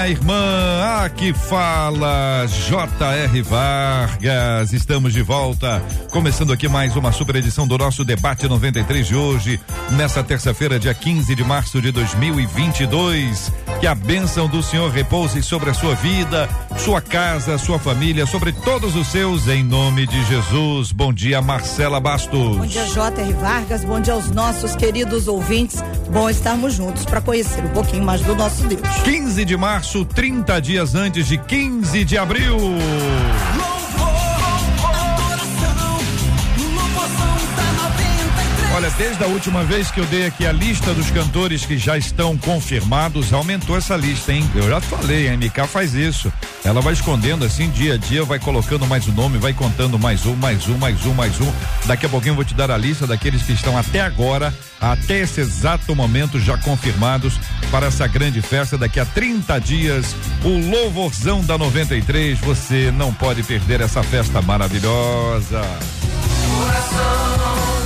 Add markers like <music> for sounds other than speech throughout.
minha irmã. Aqui fala J.R. Vargas. Estamos de volta. Começando aqui mais uma super edição do nosso debate 93 de hoje, nessa terça-feira, dia 15 de março de 2022. Que a bênção do Senhor repouse sobre a sua vida, sua casa, sua família, sobre todos os seus, em nome de Jesus. Bom dia, Marcela Bastos. Bom dia, J.R. Vargas. Bom dia aos nossos queridos ouvintes. Bom estarmos juntos para conhecer um pouquinho mais do nosso Deus. 15 de março, 30 dias antes de 15 de abril. Desde a última vez que eu dei aqui a lista dos cantores que já estão confirmados, aumentou essa lista, hein? Eu já falei, a MK faz isso. Ela vai escondendo assim dia a dia, vai colocando mais um nome, vai contando mais um, mais um, mais um, mais um. Daqui a pouquinho eu vou te dar a lista daqueles que estão até agora, até esse exato momento, já confirmados para essa grande festa daqui a 30 dias. O Louvorzão da 93. Você não pode perder essa festa maravilhosa. Coração.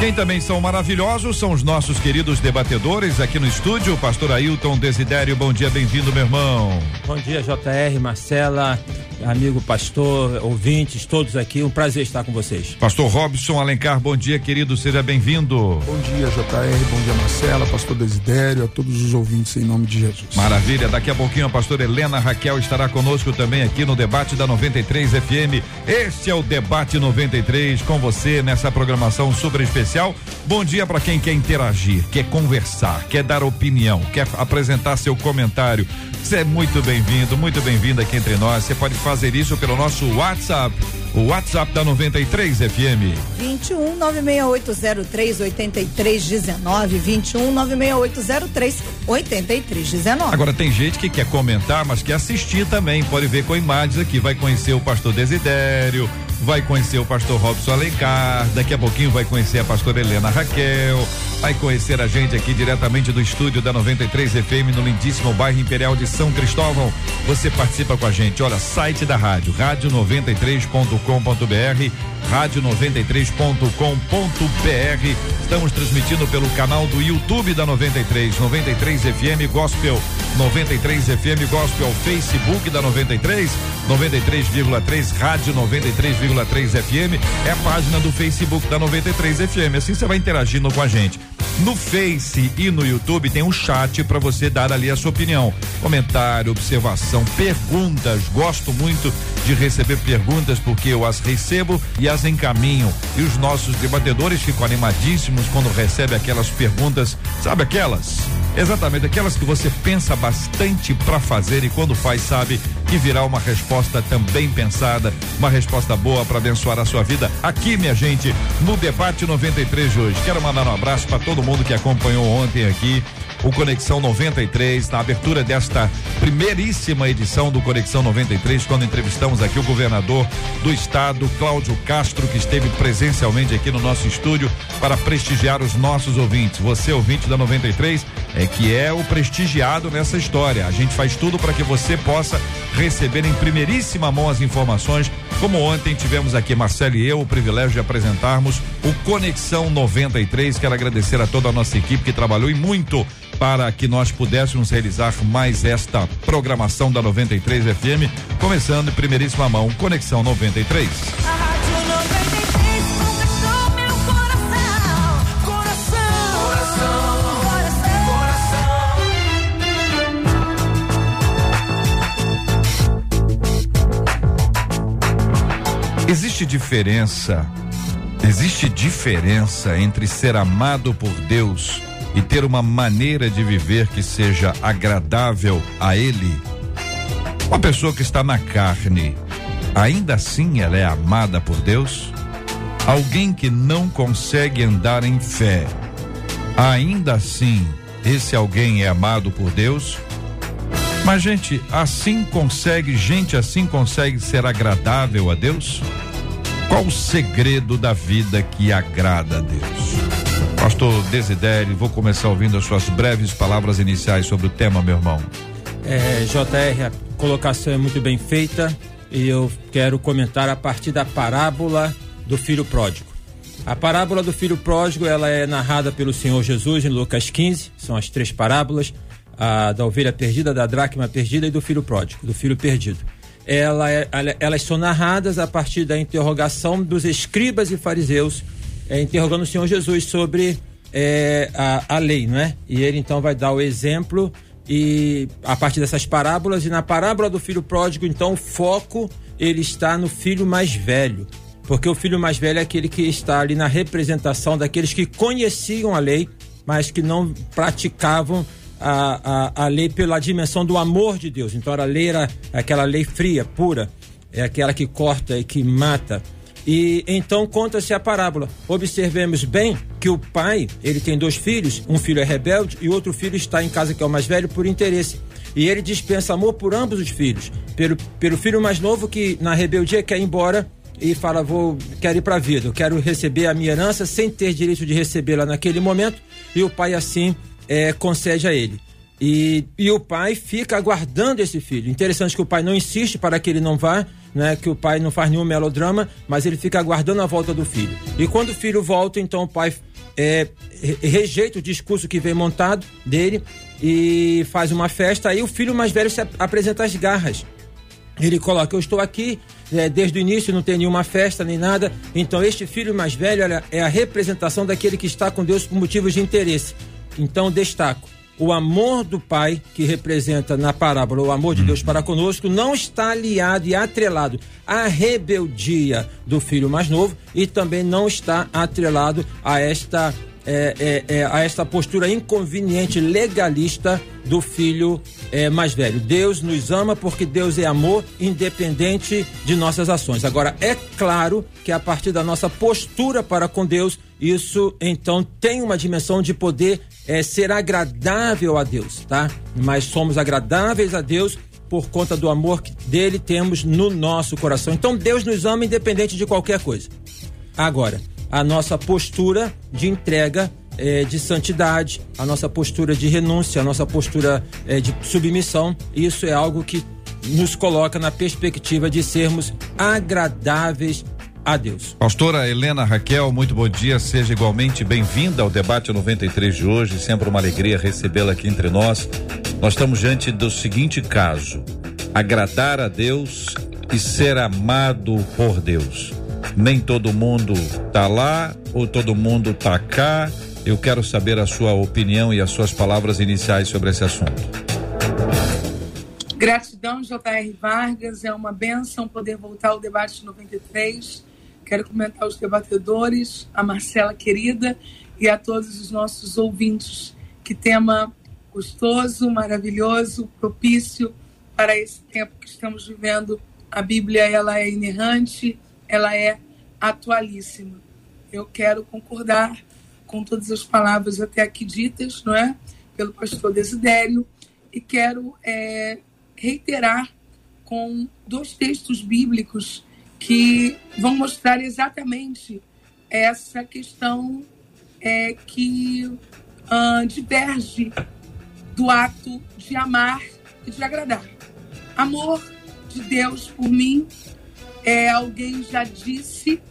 Quem também são maravilhosos são os nossos queridos debatedores aqui no estúdio. Pastor Ailton Desidério, bom dia, bem-vindo, meu irmão. Bom dia, JR, Marcela, amigo pastor, ouvintes, todos aqui. Um prazer estar com vocês. Pastor Robson Alencar, bom dia, querido, seja bem-vindo. Bom dia, JR, bom dia, Marcela, pastor Desidério, a todos os ouvintes em nome de Jesus. Maravilha, daqui a pouquinho a pastora Helena Raquel estará conosco também aqui no debate da 93 FM. Este é o debate 93 com você nessa programação super especial especial. Bom dia para quem quer interagir, quer conversar, quer dar opinião, quer apresentar seu comentário. Você é muito bem-vindo, muito bem-vindo aqui entre nós. Você pode fazer isso pelo nosso WhatsApp. O WhatsApp da 93 FM. 21 96803 8319. 21 96803 8319. Agora tem gente que quer comentar, mas quer assistir também. Pode ver com imagens aqui. Vai conhecer o pastor Desidério, vai conhecer o pastor Robson Alencar, daqui a pouquinho vai conhecer a pastora Helena Raquel, vai conhecer a gente aqui diretamente do estúdio da 93 FM no lindíssimo bairro Imperial de São Cristóvão. Você participa com a gente, olha, site da rádio, rádio93.com.br, rádio93.com.br. Estamos transmitindo pelo canal do YouTube da 93, 93 FM Gospel, 93 FM Gospel, Facebook da 93, 93,3 Rádio 93,3 FM é a página do Facebook da 93 FM. Assim você vai interagindo com a gente. No Face e no YouTube tem um chat para você dar ali a sua opinião, comentário, observação, perguntas. Gosto muito de receber perguntas porque eu as recebo e as encaminho. E os nossos debatedores ficam animadíssimos quando recebem aquelas perguntas, sabe aquelas? Exatamente, aquelas que você pensa bastante para fazer e quando faz sabe que virá uma resposta também pensada, uma resposta boa para abençoar a sua vida. Aqui, minha gente, no debate 93 de hoje. Quero mandar um abraço para todo mundo que acompanhou ontem aqui o Conexão 93, na abertura desta primeiríssima edição do Conexão 93, quando entrevistamos aqui o governador do estado, Cláudio Castro, que esteve presencialmente aqui no nosso estúdio para prestigiar os nossos ouvintes. Você, ouvinte da 93, é que é o prestigiado nessa história. A gente faz tudo para que você possa receber em primeiríssima mão as informações. Como ontem tivemos aqui Marcelo e eu o privilégio de apresentarmos o Conexão 93. Quero agradecer a toda a nossa equipe que trabalhou e muito para que nós pudéssemos realizar mais esta programação da 93 FM, começando em primeiríssima mão, Conexão 93. Existe diferença, existe diferença entre ser amado por Deus e ter uma maneira de viver que seja agradável a Ele. Uma pessoa que está na carne, ainda assim ela é amada por Deus? Alguém que não consegue andar em fé, ainda assim esse alguém é amado por Deus? Mas, gente, assim consegue, gente assim consegue ser agradável a Deus? Qual o segredo da vida que agrada a Deus? Pastor Desidério, vou começar ouvindo as suas breves palavras iniciais sobre o tema, meu irmão. É, JR, a colocação é muito bem feita e eu quero comentar a partir da parábola do filho pródigo. A parábola do filho pródigo, ela é narrada pelo Senhor Jesus em Lucas 15, são as três parábolas, a da ovelha perdida, da dracma perdida e do filho pródigo, do filho perdido. Ela é, elas são narradas a partir da interrogação dos escribas e fariseus, é, interrogando o Senhor Jesus sobre é, a, a lei, não é? E ele então vai dar o exemplo e a partir dessas parábolas e na parábola do filho pródigo, então o foco ele está no filho mais velho, porque o filho mais velho é aquele que está ali na representação daqueles que conheciam a lei, mas que não praticavam a, a, a lei pela dimensão do amor de Deus. Então a lei era aquela lei fria, pura, é aquela que corta e que mata. E então conta-se a parábola. Observemos bem que o pai, ele tem dois filhos, um filho é rebelde e outro filho está em casa que é o mais velho por interesse. E ele dispensa amor por ambos os filhos. Pelo, pelo filho mais novo que na rebeldia quer ir embora e fala, vou, quero ir para a vida, eu quero receber a minha herança sem ter direito de recebê-la naquele momento. E o pai assim é, concede a ele. E, e o pai fica aguardando esse filho. Interessante que o pai não insiste para que ele não vá, né, que o pai não faz nenhum melodrama, mas ele fica aguardando a volta do filho. E quando o filho volta, então o pai é, rejeita o discurso que vem montado dele e faz uma festa. Aí o filho mais velho se apresenta às garras. Ele coloca: Eu estou aqui é, desde o início, não tem nenhuma festa nem nada. Então, este filho mais velho é a representação daquele que está com Deus por motivos de interesse. Então, destaco o amor do Pai, que representa na parábola o amor de Deus para conosco, não está aliado e atrelado à rebeldia do filho mais novo e também não está atrelado a esta é, é, é, a esta postura inconveniente legalista do filho é, mais velho. Deus nos ama porque Deus é amor, independente de nossas ações. Agora, é claro que a partir da nossa postura para com Deus, isso então tem uma dimensão de poder é, ser agradável a Deus, tá? Mas somos agradáveis a Deus por conta do amor que dele temos no nosso coração. Então Deus nos ama independente de qualquer coisa. Agora, a nossa postura de entrega é, de santidade, a nossa postura de renúncia, a nossa postura é, de submissão, isso é algo que nos coloca na perspectiva de sermos agradáveis a Deus. Pastora Helena Raquel, muito bom dia, seja igualmente bem-vinda ao debate 93 de hoje, sempre uma alegria recebê-la aqui entre nós. Nós estamos diante do seguinte caso: agradar a Deus e ser amado por Deus. Nem todo mundo tá lá ou todo mundo tá cá. Eu quero saber a sua opinião e as suas palavras iniciais sobre esse assunto. Gratidão, J.R. Vargas. É uma benção poder voltar ao debate 93 Quero comentar os debatedores, a Marcela querida e a todos os nossos ouvintes. Que tema gostoso, maravilhoso, propício para esse tempo que estamos vivendo. A Bíblia ela é inerrante, ela é atualíssima. Eu quero concordar com todas as palavras até aqui ditas, não é, pelo pastor Desidério, e quero é, reiterar com dois textos bíblicos que vão mostrar exatamente essa questão é, que uh, diverge do ato de amar e de agradar. Amor de Deus por mim é alguém já disse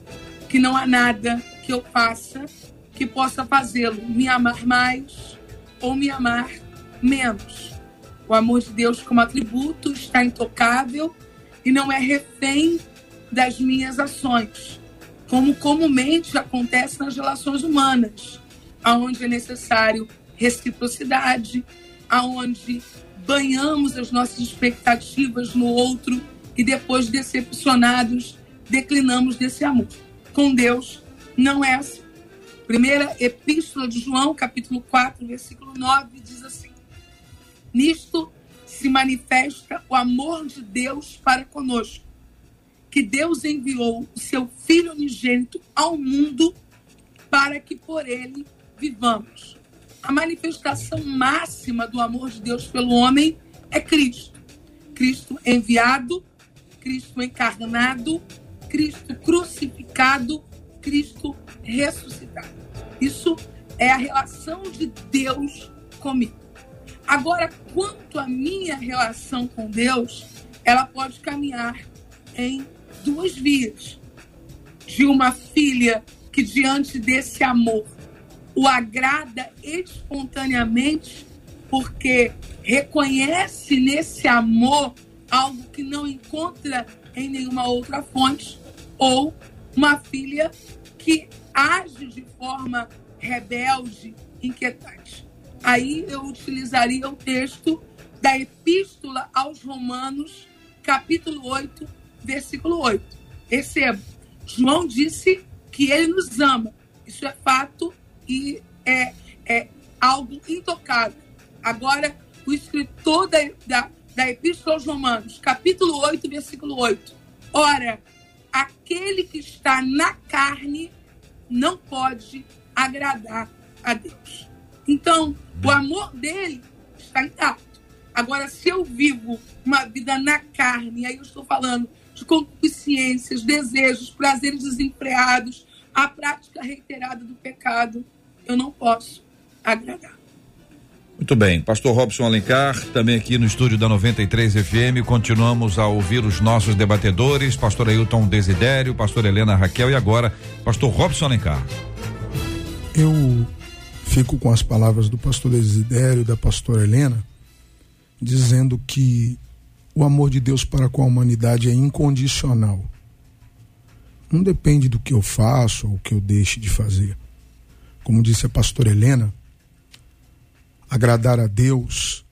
que não há nada que eu faça que possa fazê-lo me amar mais ou me amar menos. O amor de Deus como atributo está intocável e não é refém das minhas ações, como comumente acontece nas relações humanas, aonde é necessário reciprocidade, aonde banhamos as nossas expectativas no outro e depois decepcionados declinamos desse amor. Com Deus não é assim. Primeira epístola de João, capítulo 4, versículo 9, diz assim: Nisto se manifesta o amor de Deus para conosco, que Deus enviou o seu Filho unigênito ao mundo para que por ele vivamos. A manifestação máxima do amor de Deus pelo homem é Cristo. Cristo enviado, Cristo encarnado, Cristo crucificado, Cristo ressuscitado. Isso é a relação de Deus comigo. Agora, quanto à minha relação com Deus, ela pode caminhar em duas vias. De uma filha que, diante desse amor, o agrada espontaneamente, porque reconhece nesse amor algo que não encontra em nenhuma outra fonte, ou uma filha que age de forma rebelde, inquietante. Aí eu utilizaria o texto da Epístola aos Romanos, capítulo 8, versículo 8. Receba. João disse que ele nos ama. Isso é fato e é, é algo intocável. Agora, o escritor da, da, da Epístola aos Romanos, capítulo 8, versículo 8. Ora, aquele que está na carne não pode agradar a Deus. Então, o amor dele está intacto. Agora, se eu vivo uma vida na carne, aí eu estou falando concupiscências, desejos, prazeres desempregados, a prática reiterada do pecado, eu não posso agradar. Muito bem, Pastor Robson Alencar, também aqui no estúdio da 93 FM, continuamos a ouvir os nossos debatedores, Pastor Ailton Desidério, Pastor Helena Raquel e agora Pastor Robson Alencar. Eu fico com as palavras do Pastor Desidério, da Pastora Helena, dizendo que o amor de Deus para com a humanidade é incondicional. Não depende do que eu faço ou o que eu deixe de fazer. Como disse a pastora Helena, agradar a Deus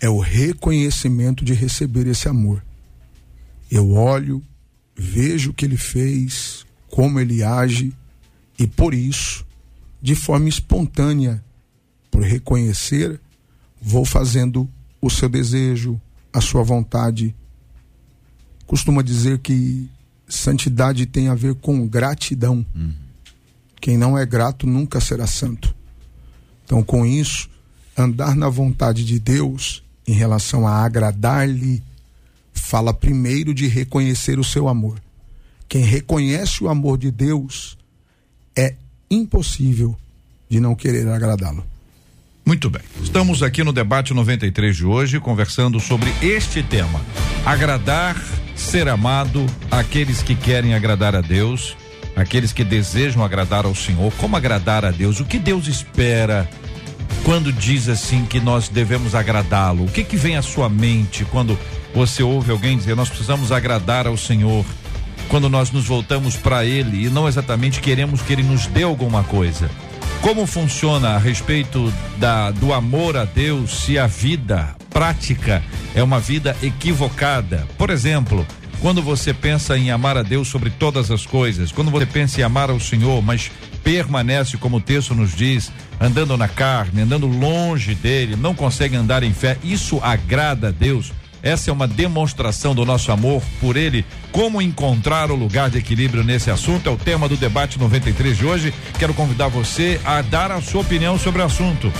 é o reconhecimento de receber esse amor. Eu olho, vejo o que ele fez, como ele age, e por isso, de forma espontânea, por reconhecer, vou fazendo o seu desejo, a sua vontade. Costuma dizer que santidade tem a ver com gratidão. Uhum. Quem não é grato nunca será santo. Então, com isso, andar na vontade de Deus em relação a agradar-lhe, fala primeiro de reconhecer o seu amor. Quem reconhece o amor de Deus é impossível de não querer agradá-lo. Muito bem. Estamos aqui no debate 93 de hoje conversando sobre este tema: agradar, ser amado, aqueles que querem agradar a Deus, aqueles que desejam agradar ao Senhor. Como agradar a Deus? O que Deus espera quando diz assim que nós devemos agradá-lo? O que que vem à sua mente quando você ouve alguém dizer nós precisamos agradar ao Senhor? Quando nós nos voltamos para ele e não exatamente queremos que ele nos dê alguma coisa. Como funciona a respeito da, do amor a Deus se a vida prática é uma vida equivocada? Por exemplo, quando você pensa em amar a Deus sobre todas as coisas, quando você pensa em amar ao Senhor, mas permanece, como o texto nos diz, andando na carne, andando longe dele, não consegue andar em fé, isso agrada a Deus? Essa é uma demonstração do nosso amor por ele. Como encontrar o lugar de equilíbrio nesse assunto é o tema do debate 93 de hoje. Quero convidar você a dar a sua opinião sobre o assunto.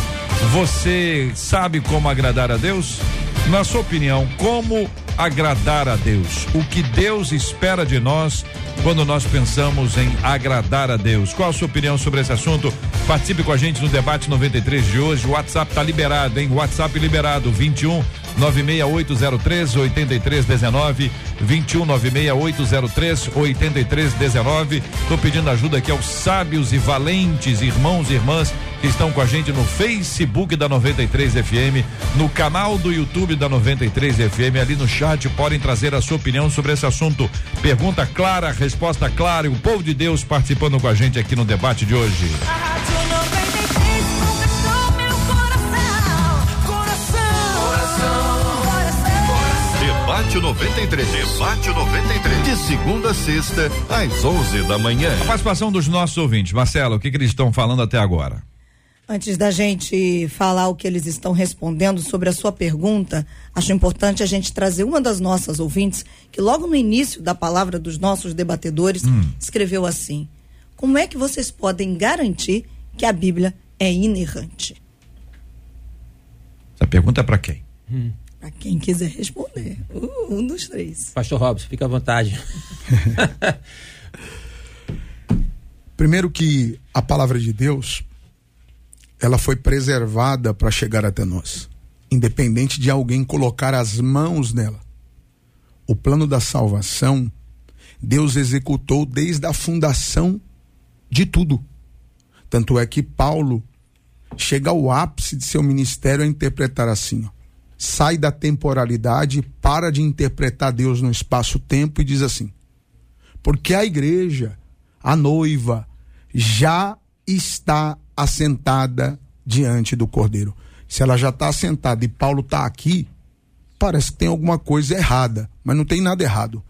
Você sabe como agradar a Deus? Na sua opinião, como agradar a Deus? O que Deus espera de nós quando nós pensamos em agradar a Deus? Qual a sua opinião sobre esse assunto? Participe com a gente no debate 93 de hoje. O WhatsApp está liberado, hein? WhatsApp liberado 21 96803 8319 21 96803 8319. Estou pedindo ajuda aqui aos sábios e valentes irmãos e irmãs que estão com a gente no Facebook da 93 FM, no canal do YouTube da 93 FM, ali no chat podem trazer a sua opinião sobre esse assunto. Pergunta clara, resposta clara e o povo de Deus participando com a gente aqui no debate de hoje. Debate 93. Debate 93. De segunda a sexta, às 11 da manhã. A participação dos nossos ouvintes. Marcelo, o que, que eles estão falando até agora? Antes da gente falar o que eles estão respondendo sobre a sua pergunta, acho importante a gente trazer uma das nossas ouvintes, que logo no início da palavra dos nossos debatedores, hum. escreveu assim: Como é que vocês podem garantir que a Bíblia é inerrante? Essa pergunta é para quem? Hum. Para quem quiser responder. Um dos três. Pastor Robson, fica à vontade. <laughs> Primeiro que a palavra de Deus, ela foi preservada para chegar até nós, independente de alguém colocar as mãos nela. O plano da salvação, Deus executou desde a fundação de tudo. Tanto é que Paulo chega ao ápice de seu ministério a interpretar assim: ó, sai da temporalidade, para de interpretar Deus no espaço-tempo e diz assim: porque a igreja, a noiva, já está assentada diante do Cordeiro. Se ela já está assentada e Paulo está aqui, parece que tem alguma coisa errada, mas não tem nada errado.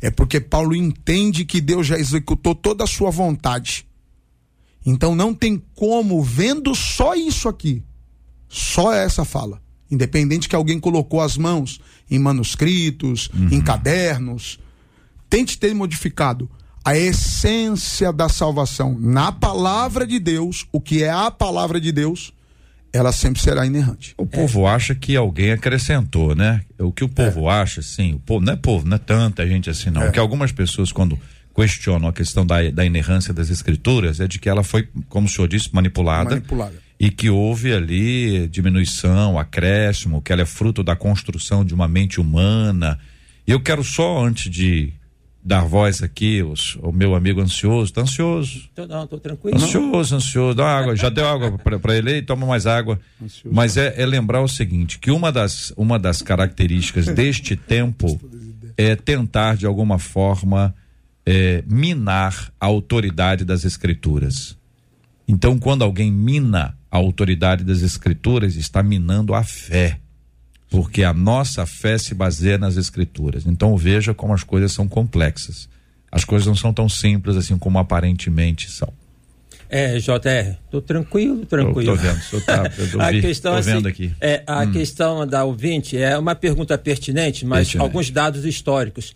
É porque Paulo entende que Deus já executou toda a sua vontade. Então não tem como, vendo só isso aqui, só essa fala, independente que alguém colocou as mãos em manuscritos, uhum. em cadernos, tente ter modificado a essência da salvação na palavra de Deus, o que é a palavra de Deus, ela sempre será inerrante. O povo é. acha que alguém acrescentou, né? O que o povo é. acha, sim, o povo, não é povo, não é tanta gente assim, não. É. Que algumas pessoas, quando questionam a questão da, da inerrância das escrituras, é de que ela foi, como o senhor disse, manipulada. Manipulada. E que houve ali diminuição, acréscimo, que ela é fruto da construção de uma mente humana. E eu quero só, antes de dar voz aqui, os, o meu amigo ansioso, tá ansioso? Tô, não, tô tranquilo. Ansioso, ansioso, dá água, já deu água para ele aí, toma mais água. Ansioso. Mas é, é, lembrar o seguinte, que uma das, uma das características deste tempo é tentar de alguma forma é, minar a autoridade das escrituras. Então, quando alguém mina a autoridade das escrituras, está minando a fé porque a nossa fé se baseia nas escrituras. Então veja como as coisas são complexas. As coisas não são tão simples assim como aparentemente são. É, JR, tô tranquilo, tranquilo. Tô, tô vendo, tô, tá, eu <laughs> a vi, questão, tô assim, vendo aqui. É, a hum. questão da ouvinte é uma pergunta pertinente, mas pertinente. alguns dados históricos.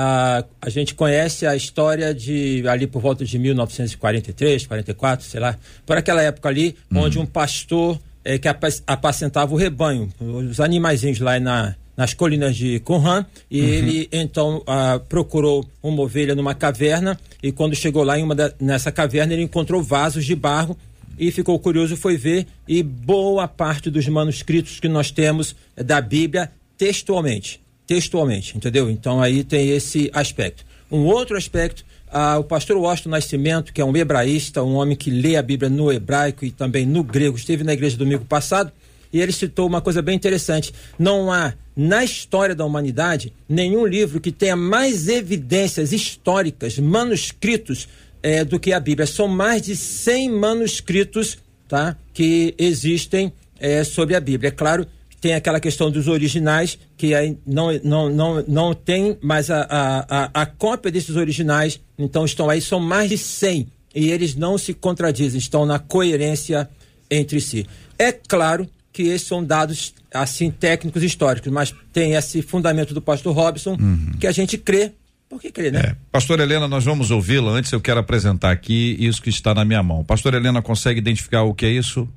Ah, a gente conhece a história de ali por volta de 1943, 44, sei lá, por aquela época ali, hum. onde um pastor é, que apacentava o rebanho, os animaizinhos lá na, nas colinas de Qumran e uhum. ele então ah, procurou uma ovelha numa caverna e quando chegou lá em uma da, nessa caverna ele encontrou vasos de barro e ficou curioso foi ver e boa parte dos manuscritos que nós temos da Bíblia textualmente textualmente entendeu então aí tem esse aspecto um outro aspecto ah, o pastor Washington Nascimento, que é um hebraísta, um homem que lê a Bíblia no hebraico e também no grego, esteve na igreja domingo passado e ele citou uma coisa bem interessante. Não há na história da humanidade nenhum livro que tenha mais evidências históricas, manuscritos, é, do que a Bíblia. São mais de 100 manuscritos tá, que existem é, sobre a Bíblia. É claro tem aquela questão dos originais, que aí não, não, não, não tem mais a, a, a, cópia desses originais, então estão aí, são mais de 100, e eles não se contradizem, estão na coerência entre si. É claro que esses são dados assim técnicos históricos, mas tem esse fundamento do pastor Robson uhum. que a gente crê. Por que crê, né? É. Pastor Helena, nós vamos ouvi-la. Antes eu quero apresentar aqui isso que está na minha mão. Pastor Helena consegue identificar o que é isso?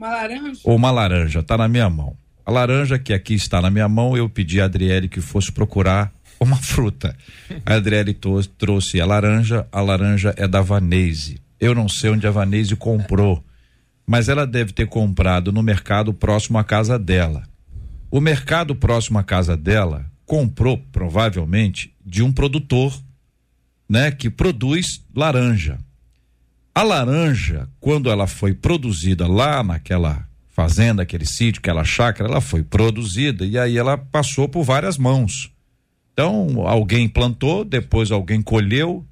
Uma laranja? Ou uma laranja, tá na minha mão. A laranja que aqui está na minha mão, eu pedi a Adriele que fosse procurar uma <laughs> fruta. A Adriele trouxe a laranja, a laranja é da Vanese. Eu não sei onde a Vanese comprou, mas ela deve ter comprado no mercado próximo à casa dela. O mercado próximo à casa dela comprou, provavelmente, de um produtor, né, que produz laranja. A laranja, quando ela foi produzida lá naquela fazenda, aquele sítio, aquela chácara, ela foi produzida e aí ela passou por várias mãos. Então, alguém plantou, depois alguém colheu,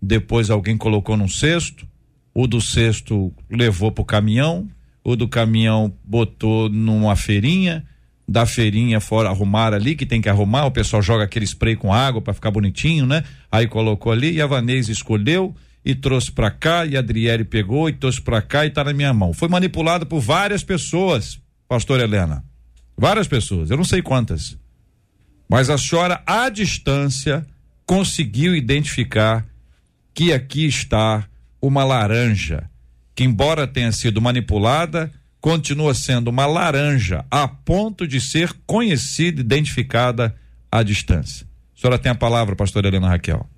depois alguém colocou num cesto, o do cesto levou para o caminhão, o do caminhão botou numa feirinha, da feirinha fora arrumar ali, que tem que arrumar, o pessoal joga aquele spray com água para ficar bonitinho, né? Aí colocou ali e a Vanessa escolheu, e trouxe para cá e a Adriele pegou e trouxe para cá e está na minha mão. Foi manipulado por várias pessoas, pastor Helena. Várias pessoas, eu não sei quantas. Mas a senhora à distância conseguiu identificar que aqui está uma laranja que embora tenha sido manipulada continua sendo uma laranja a ponto de ser conhecida, identificada à distância. A senhora tem a palavra, pastora Helena Raquel.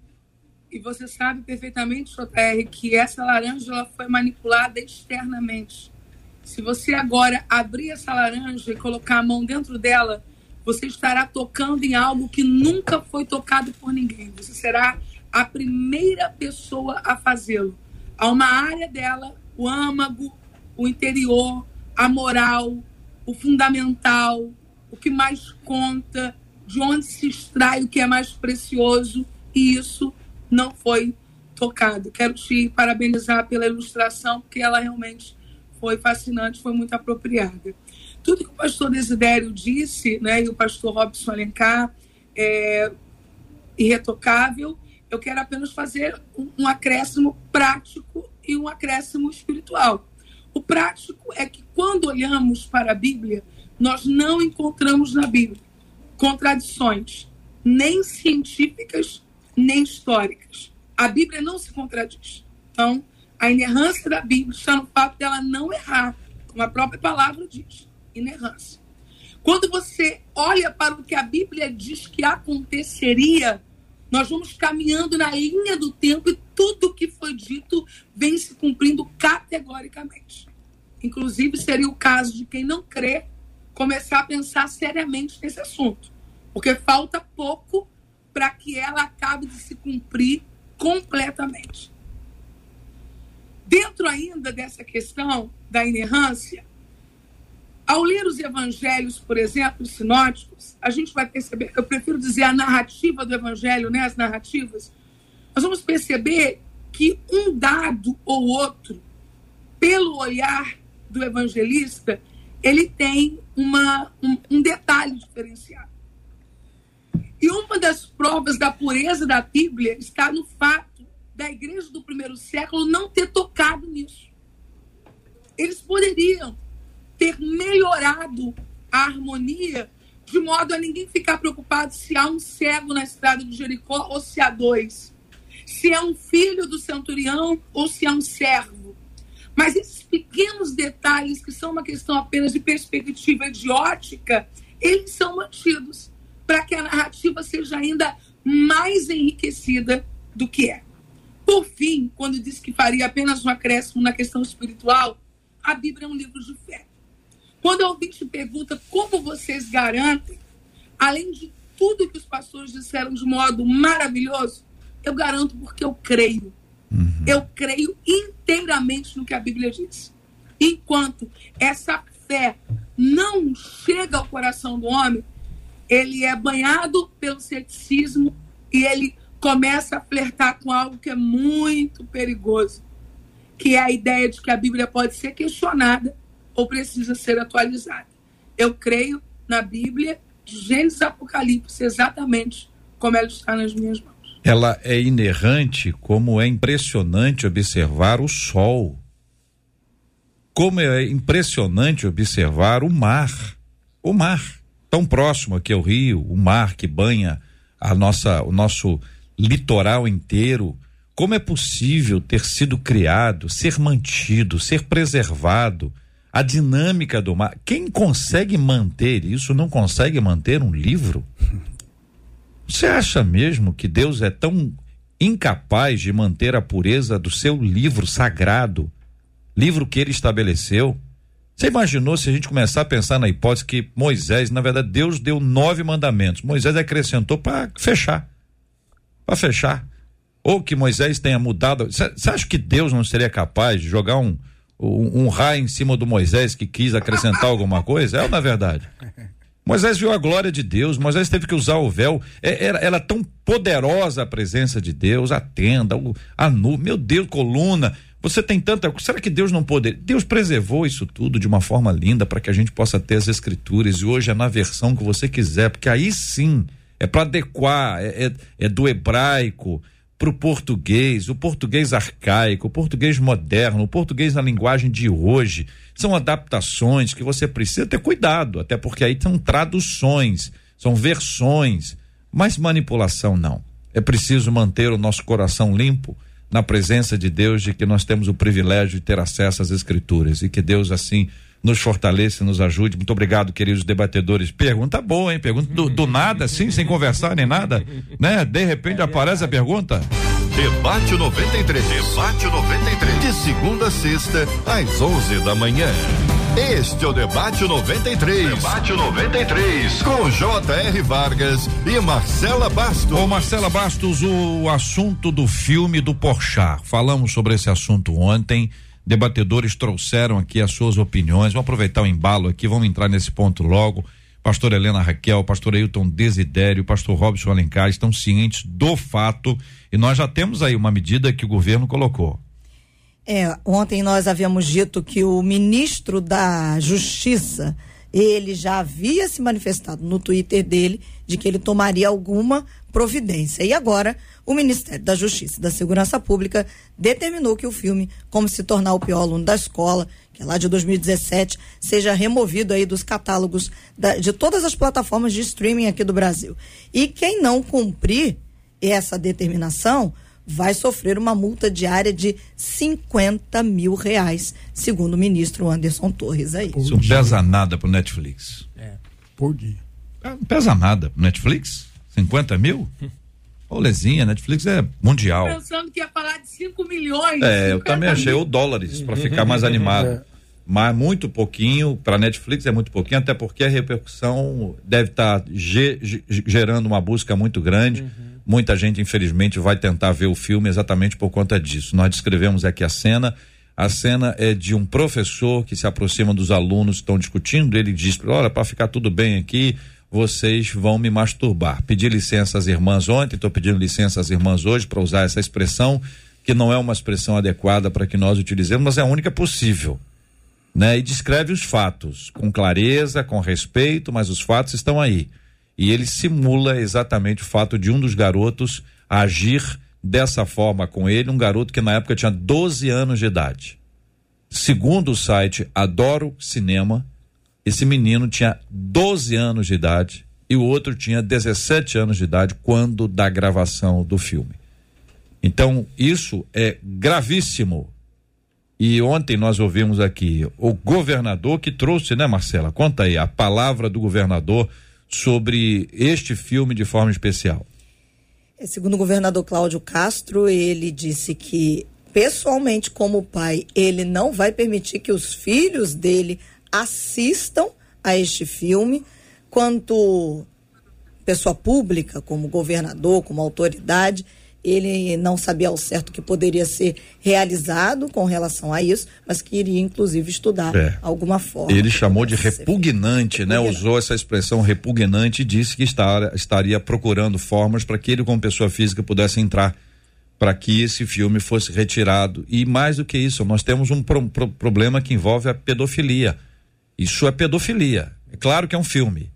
E você sabe perfeitamente, JR, que essa laranja ela foi manipulada externamente. Se você agora abrir essa laranja e colocar a mão dentro dela, você estará tocando em algo que nunca foi tocado por ninguém. Você será a primeira pessoa a fazê-lo. Há uma área dela, o âmago, o interior, a moral, o fundamental, o que mais conta, de onde se extrai o que é mais precioso, e isso não foi tocado. Quero te parabenizar pela ilustração, porque ela realmente foi fascinante, foi muito apropriada. Tudo que o pastor Desidério disse, né, e o pastor Robson Alencar, é irretocável. Eu quero apenas fazer um, acréscimo prático e um acréscimo espiritual. O prático é que quando olhamos para a Bíblia, nós não encontramos na Bíblia contradições, nem científicas, nem históricas. A Bíblia não se contradiz. Então, a inerrância da Bíblia está no fato dela não errar, como a própria palavra diz, inerrância. Quando você olha para o que a Bíblia diz que aconteceria, nós vamos caminhando na linha do tempo e tudo que foi dito vem se cumprindo categoricamente. Inclusive, seria o caso de quem não crê começar a pensar seriamente nesse assunto, porque falta pouco para que ela acabe de se cumprir completamente. Dentro ainda dessa questão da inerrância, ao ler os evangelhos, por exemplo, sinóticos, a gente vai perceber, eu prefiro dizer a narrativa do evangelho, né, as narrativas, nós vamos perceber que um dado ou outro, pelo olhar do evangelista, ele tem uma, um, um detalhe diferenciado. E uma das provas da pureza da Bíblia está no fato da igreja do primeiro século não ter tocado nisso. Eles poderiam ter melhorado a harmonia de modo a ninguém ficar preocupado se há um cego na estrada de Jericó ou se há dois. Se é um filho do centurião ou se é um servo. Mas esses pequenos detalhes, que são uma questão apenas de perspectiva e de ótica, eles são mantidos para que a narrativa seja ainda mais enriquecida do que é. Por fim, quando disse que faria apenas um acréscimo na questão espiritual, a Bíblia é um livro de fé. Quando a ouvinte pergunta como vocês garantem, além de tudo que os pastores disseram de modo maravilhoso, eu garanto porque eu creio. Uhum. Eu creio inteiramente no que a Bíblia diz. Enquanto essa fé não chega ao coração do homem, ele é banhado pelo ceticismo e ele começa a flertar com algo que é muito perigoso, que é a ideia de que a Bíblia pode ser questionada ou precisa ser atualizada. Eu creio na Bíblia de Gênesis Apocalipse exatamente como ela está nas minhas mãos ela é inerrante, como é impressionante observar o sol. Como é impressionante observar o mar. O mar, tão próximo aqui ao rio, o mar que banha a nossa, o nosso litoral inteiro. Como é possível ter sido criado, ser mantido, ser preservado? A dinâmica do mar. Quem consegue manter isso não consegue manter um livro? Você acha mesmo que Deus é tão incapaz de manter a pureza do seu livro sagrado, livro que ele estabeleceu? Você imaginou se a gente começar a pensar na hipótese que Moisés, na verdade, Deus deu nove mandamentos, Moisés acrescentou para fechar, para fechar, ou que Moisés tenha mudado. Você acha que Deus não seria capaz de jogar um, um, um raio em cima do Moisés que quis acrescentar alguma coisa? É ou não é verdade? Moisés viu a glória de Deus, Moisés teve que usar o véu. É, era, era tão poderosa a presença de Deus, a tenda, a nuvem, meu Deus, coluna. Você tem tanta. Será que Deus não poderia? Deus preservou isso tudo de uma forma linda para que a gente possa ter as escrituras e hoje é na versão que você quiser, porque aí sim é para adequar, é, é, é do hebraico para o português, o português arcaico, o português moderno, o português na linguagem de hoje. São adaptações que você precisa ter cuidado, até porque aí são traduções, são versões, mas manipulação não. É preciso manter o nosso coração limpo na presença de Deus, de que nós temos o privilégio de ter acesso às Escrituras e que Deus assim nos fortaleça, nos ajude. Muito obrigado, queridos debatedores. Pergunta boa, hein? Pergunta do, do nada, assim, sem conversar nem nada, né? De repente aparece a pergunta. Debate 93. Debate 93. De segunda a sexta, às 11 da manhã. Este é o Debate 93. Debate 93. Com J.R. Vargas e Marcela Bastos. Ô, Marcela Bastos, o assunto do filme do Porchat. Falamos sobre esse assunto ontem. Debatedores trouxeram aqui as suas opiniões. Vamos aproveitar o embalo aqui, vamos entrar nesse ponto logo. Pastor Helena Raquel, pastor Ailton Desidério, pastor Robson Alencar estão cientes do fato e nós já temos aí uma medida que o governo colocou. É, ontem nós havíamos dito que o ministro da Justiça, ele já havia se manifestado no Twitter dele de que ele tomaria alguma providência. E agora, o Ministério da Justiça e da Segurança Pública determinou que o filme Como se tornar o pior aluno da escola, que é lá de 2017, seja removido aí dos catálogos da, de todas as plataformas de streaming aqui do Brasil. E quem não cumprir essa determinação vai sofrer uma multa diária de 50 mil reais, segundo o ministro Anderson Torres aí. Isso não pesa nada pro Netflix. É. Por dia. É, não pesa nada pro Netflix? 50 mil? <laughs> Olezinha, Netflix é mundial. Pensando que ia falar de 5 milhões. É, eu também achei, ou dólares, para ficar mais animado. É. <laughs> Mas muito pouquinho, para Netflix é muito pouquinho, até porque a repercussão deve estar tá ge gerando uma busca muito grande. Uhum Muita gente, infelizmente, vai tentar ver o filme exatamente por conta disso. Nós descrevemos aqui a cena. A cena é de um professor que se aproxima dos alunos que estão discutindo. Ele diz: Olha, para ficar tudo bem aqui, vocês vão me masturbar. Pedi licença às irmãs ontem, estou pedindo licença às irmãs hoje para usar essa expressão, que não é uma expressão adequada para que nós utilizemos, mas é a única possível. Né? E descreve os fatos com clareza, com respeito, mas os fatos estão aí e ele simula exatamente o fato de um dos garotos agir dessa forma com ele, um garoto que na época tinha 12 anos de idade. Segundo o site Adoro Cinema, esse menino tinha 12 anos de idade e o outro tinha 17 anos de idade quando da gravação do filme. Então, isso é gravíssimo. E ontem nós ouvimos aqui o governador que trouxe, né, Marcela? Conta aí a palavra do governador sobre este filme de forma especial? É, segundo o governador Cláudio Castro, ele disse que, pessoalmente, como pai, ele não vai permitir que os filhos dele assistam a este filme, quanto pessoa pública, como governador, como autoridade, ele não sabia ao certo o que poderia ser realizado com relação a isso, mas queria inclusive estudar é. alguma forma. Ele chamou de repugnante, né? Usou essa expressão repugnante e disse que está, estaria procurando formas para que ele, como pessoa física, pudesse entrar para que esse filme fosse retirado. E mais do que isso, nós temos um pro, pro, problema que envolve a pedofilia. Isso é pedofilia. É claro que é um filme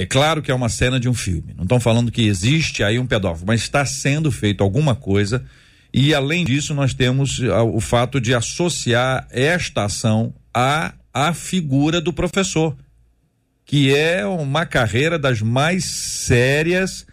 é claro que é uma cena de um filme. Não estão falando que existe aí um pedófilo, mas está sendo feito alguma coisa. E além disso, nós temos uh, o fato de associar esta ação à, à figura do professor, que é uma carreira das mais sérias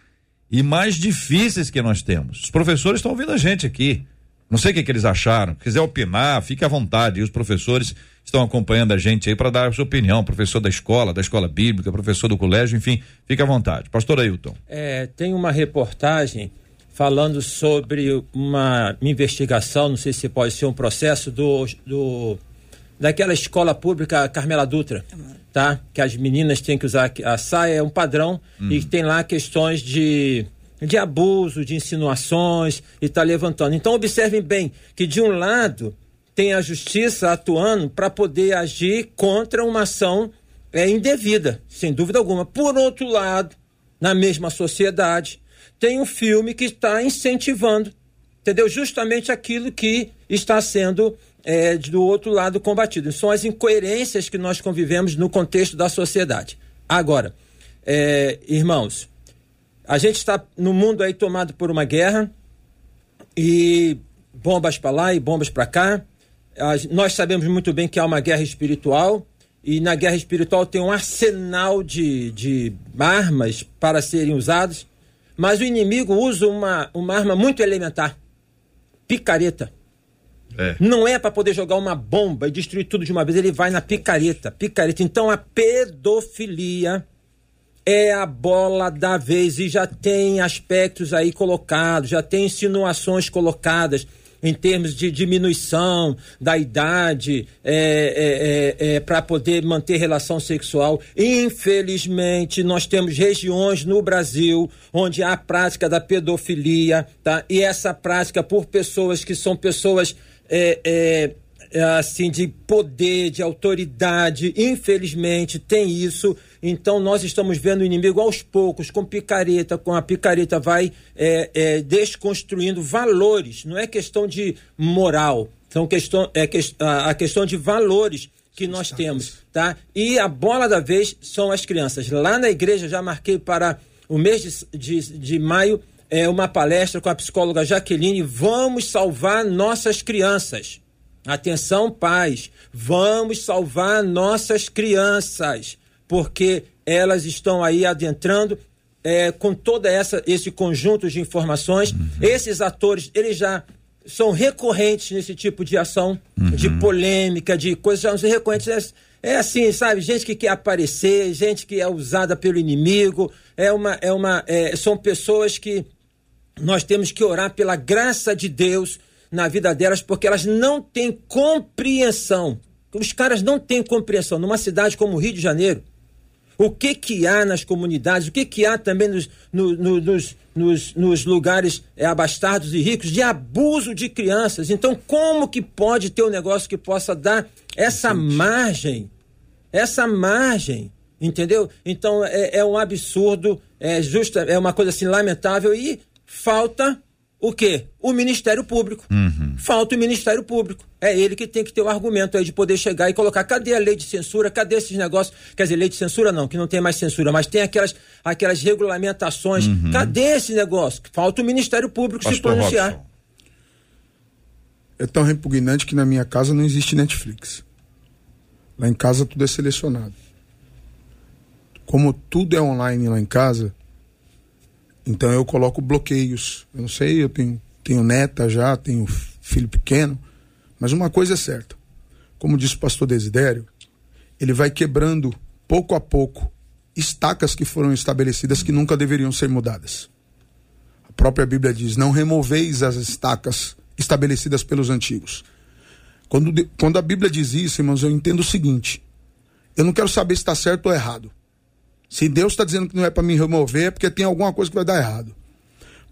e mais difíceis que nós temos. Os professores estão ouvindo a gente aqui. Não sei o que, que eles acharam. Se quiser opinar, fique à vontade. E os professores estão acompanhando a gente aí para dar a sua opinião, professor da escola, da escola bíblica, professor do colégio, enfim, fique à vontade. Pastor Ailton. É, tem uma reportagem falando sobre uma investigação, não sei se pode ser um processo do, do daquela escola pública Carmela Dutra, tá? Que as meninas têm que usar a saia, é um padrão hum. e tem lá questões de de abuso, de insinuações e está levantando. Então observem bem que de um lado tem a justiça atuando para poder agir contra uma ação é, indevida, sem dúvida alguma. Por outro lado, na mesma sociedade, tem um filme que está incentivando, entendeu? Justamente aquilo que está sendo é, do outro lado combatido. São as incoerências que nós convivemos no contexto da sociedade. Agora, é, irmãos, a gente está no mundo aí tomado por uma guerra e bombas para lá e bombas para cá nós sabemos muito bem que há uma guerra espiritual e na guerra espiritual tem um arsenal de, de armas para serem usadas, mas o inimigo usa uma, uma arma muito elementar: picareta. É. Não é para poder jogar uma bomba e destruir tudo de uma vez, ele vai na picareta. Picareta. Então a pedofilia é a bola da vez e já tem aspectos aí colocados, já tem insinuações colocadas em termos de diminuição da idade é, é, é, é para poder manter relação sexual. Infelizmente, nós temos regiões no Brasil onde há a prática da pedofilia, tá? E essa prática por pessoas que são pessoas é, é, assim de poder, de autoridade, infelizmente tem isso. Então nós estamos vendo o inimigo aos poucos, com picareta, com a picareta vai é, é, desconstruindo valores. Não é questão de moral, são questão, é a questão de valores que nós temos, tá? E a bola da vez são as crianças. Lá na igreja já marquei para o mês de, de, de maio é uma palestra com a psicóloga Jaqueline. Vamos salvar nossas crianças. Atenção, pais, vamos salvar nossas crianças, porque elas estão aí adentrando é, com toda essa esse conjunto de informações. Uhum. Esses atores, eles já são recorrentes nesse tipo de ação, uhum. de polêmica, de coisas são recorrentes. É, é, assim, sabe? Gente que quer aparecer, gente que é usada pelo inimigo. É uma, é uma, é, são pessoas que nós temos que orar pela graça de Deus na vida delas, porque elas não têm compreensão. Os caras não têm compreensão. Numa cidade como o Rio de Janeiro, o que que há nas comunidades, o que que há também nos, no, no, nos, nos, nos, lugares é, abastados e ricos de abuso de crianças. Então, como que pode ter um negócio que possa dar essa margem? Essa margem, entendeu? Então, é, é um absurdo, é, justa, é uma coisa assim lamentável e falta o quê? O Ministério Público. Uhum. Falta o Ministério Público. É ele que tem que ter o argumento aí de poder chegar e colocar. Cadê a lei de censura? Cadê esses negócios? Quer dizer, lei de censura não, que não tem mais censura, mas tem aquelas, aquelas regulamentações. Uhum. Cadê esse negócio? Falta o Ministério Público Pastor se pronunciar. Robson. É tão repugnante que na minha casa não existe Netflix. Lá em casa tudo é selecionado. Como tudo é online lá em casa, então eu coloco bloqueios. Eu não sei, eu tenho, tenho neta já, tenho filho pequeno, mas uma coisa é certa. Como disse o pastor Desidério, ele vai quebrando pouco a pouco estacas que foram estabelecidas que nunca deveriam ser mudadas. A própria Bíblia diz: não removeis as estacas estabelecidas pelos antigos. Quando, quando a Bíblia diz isso, irmãos, eu entendo o seguinte: eu não quero saber se está certo ou errado. Se Deus está dizendo que não é para me remover, é porque tem alguma coisa que vai dar errado.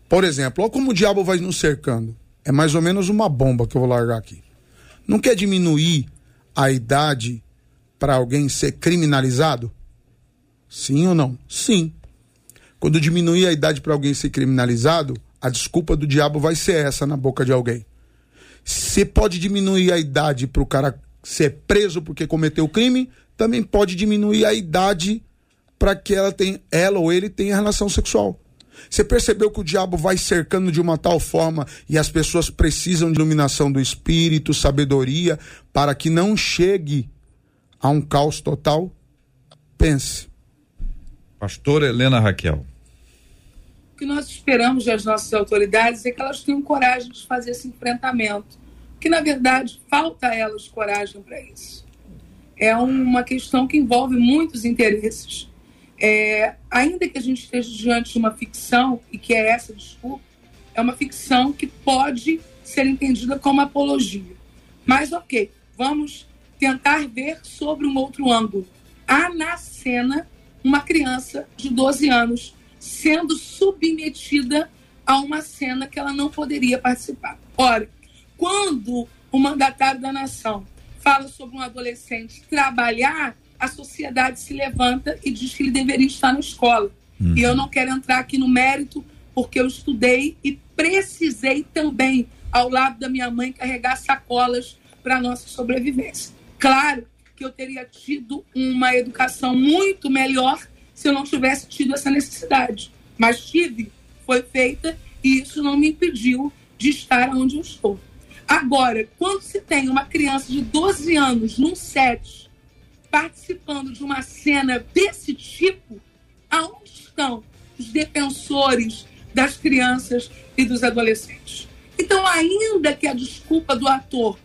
Por exemplo, olha como o diabo vai nos cercando. É mais ou menos uma bomba que eu vou largar aqui. Não quer diminuir a idade para alguém ser criminalizado? Sim ou não? Sim. Quando diminuir a idade para alguém ser criminalizado, a desculpa do diabo vai ser essa na boca de alguém. Você pode diminuir a idade para o cara ser preso porque cometeu crime, também pode diminuir a idade para que ela, tenha, ela ou ele tenha relação sexual. Você percebeu que o diabo vai cercando de uma tal forma e as pessoas precisam de iluminação do espírito, sabedoria, para que não chegue a um caos total? Pense. Pastora Helena Raquel. O que nós esperamos das nossas autoridades é que elas tenham coragem de fazer esse enfrentamento. Que, na verdade, falta a elas coragem para isso. É uma questão que envolve muitos interesses é, ainda que a gente esteja diante de uma ficção, e que é essa desculpa, é uma ficção que pode ser entendida como apologia. Mas, ok, vamos tentar ver sobre um outro ângulo. Há na cena uma criança de 12 anos sendo submetida a uma cena que ela não poderia participar. Ora, quando o mandatário da nação fala sobre um adolescente trabalhar a sociedade se levanta e diz que ele deveria estar na escola. Uhum. E eu não quero entrar aqui no mérito, porque eu estudei e precisei também, ao lado da minha mãe, carregar sacolas para nossa sobrevivência. Claro que eu teria tido uma educação muito melhor se eu não tivesse tido essa necessidade. Mas tive, foi feita, e isso não me impediu de estar onde eu estou. Agora, quando se tem uma criança de 12 anos num set participando de uma cena desse tipo, aonde estão os defensores das crianças e dos adolescentes? Então, ainda que a desculpa do ator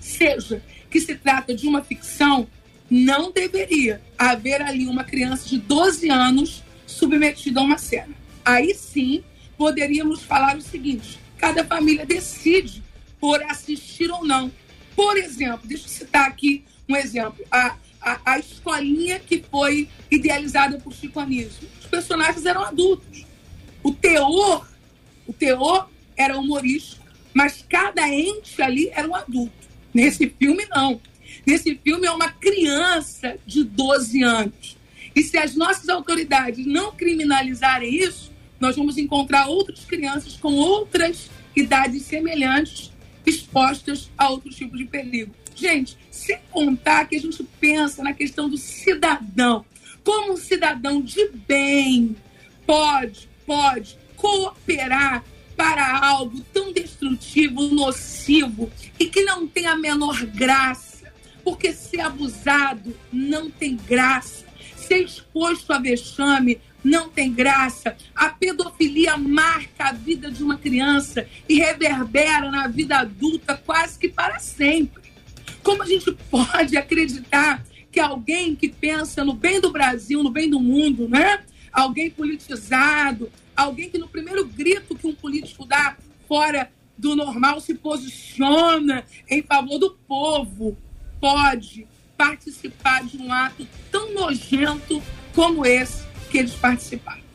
seja que se trata de uma ficção, não deveria haver ali uma criança de 12 anos submetida a uma cena. Aí sim poderíamos falar o seguinte: cada família decide por assistir ou não. Por exemplo, deixa eu citar aqui um exemplo: a, a, a escolinha que foi idealizada por Chico Anísio. Os personagens eram adultos. O teor, o teor era humorístico, mas cada ente ali era um adulto. Nesse filme, não. Nesse filme é uma criança de 12 anos. E se as nossas autoridades não criminalizarem isso, nós vamos encontrar outras crianças com outras idades semelhantes expostas a outros tipos de perigo. Gente, sem contar que a gente pensa na questão do cidadão. Como um cidadão de bem pode, pode cooperar para algo tão destrutivo, nocivo e que não tem a menor graça. Porque ser abusado não tem graça. Ser exposto a vexame não tem graça. A pedofilia marca a vida de uma criança e reverbera na vida adulta quase que para sempre. Como a gente pode acreditar que alguém que pensa no bem do Brasil, no bem do mundo, né? Alguém politizado, alguém que no primeiro grito que um político dá fora do normal se posiciona em favor do povo, pode participar de um ato tão nojento como esse que eles participaram.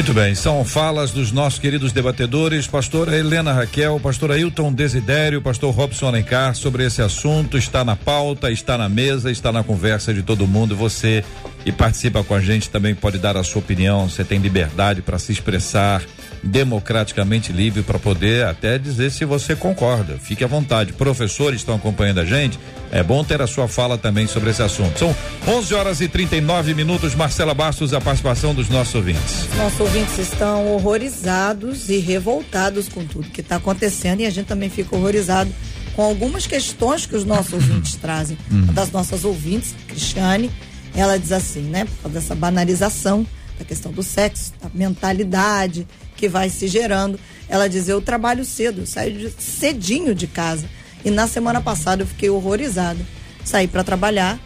Muito bem, são falas dos nossos queridos debatedores, pastora Helena Raquel, pastor Ailton Desidério, pastor Robson Alencar, sobre esse assunto, está na pauta, está na mesa, está na conversa de todo mundo. Você que participa com a gente também pode dar a sua opinião, você tem liberdade para se expressar, democraticamente livre para poder até dizer se você concorda. Fique à vontade. Professores estão acompanhando a gente. É bom ter a sua fala também sobre esse assunto. São 11 horas e 39 minutos. Marcela Bastos, a participação dos nossos ouvintes. Nossos ouvintes estão horrorizados e revoltados com tudo que está acontecendo e a gente também fica horrorizado com algumas questões que os nossos <coughs> ouvintes trazem. Uma das nossas ouvintes, Cristiane, ela diz assim, né? Por causa dessa banalização da questão do sexo, da mentalidade que vai se gerando. Ela diz: Eu trabalho cedo, eu saio de- cedinho de casa. E na semana passada eu fiquei horrorizada. Saí para trabalhar,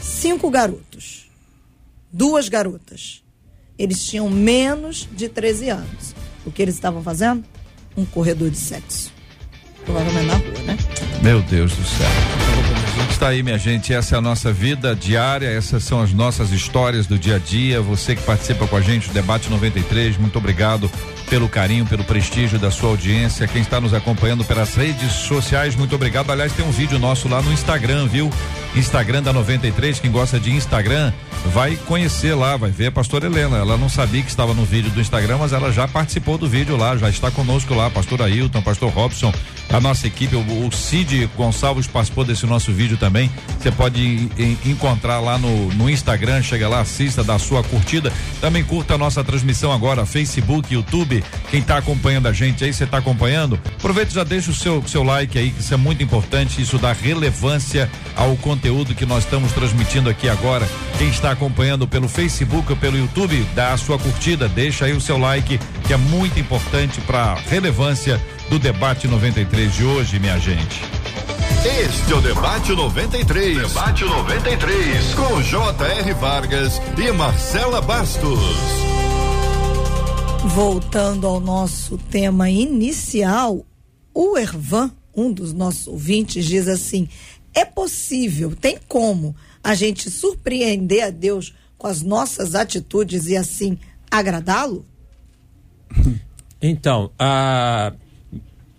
cinco garotos, duas garotas. Eles tinham menos de 13 anos. O que eles estavam fazendo? Um corredor de sexo. Provavelmente na rua, né? Meu Deus do céu. Está aí, minha gente. Essa é a nossa vida diária. Essas são as nossas histórias do dia a dia. Você que participa com a gente do Debate 93, muito obrigado pelo carinho, pelo prestígio da sua audiência. Quem está nos acompanhando pelas redes sociais, muito obrigado. Aliás, tem um vídeo nosso lá no Instagram, viu? Instagram da 93. Quem gosta de Instagram, vai conhecer lá, vai ver a pastora Helena. Ela não sabia que estava no vídeo do Instagram, mas ela já participou do vídeo lá, já está conosco lá. Pastor Ailton, pastor Robson, a nossa equipe, o, o Cid Gonçalves participou desse nosso vídeo também. Você pode en- encontrar lá no, no Instagram, chega lá, assista, dá sua curtida. Também curta a nossa transmissão agora, Facebook, YouTube. Quem está acompanhando a gente aí, você está acompanhando? Aproveita e já deixa o seu, seu like aí, que isso é muito importante, isso dá relevância ao conteúdo que nós estamos transmitindo aqui agora. Quem está acompanhando pelo Facebook ou pelo YouTube, dá a sua curtida, deixa aí o seu like, que é muito importante para relevância do debate 93 de hoje, minha gente. Este é o Debate 93. Debate 93. Com J.R. Vargas e Marcela Bastos. Voltando ao nosso tema inicial, o Ervan, um dos nossos ouvintes, diz assim: é possível, tem como a gente surpreender a Deus com as nossas atitudes e assim agradá-lo? <laughs> Então, ah,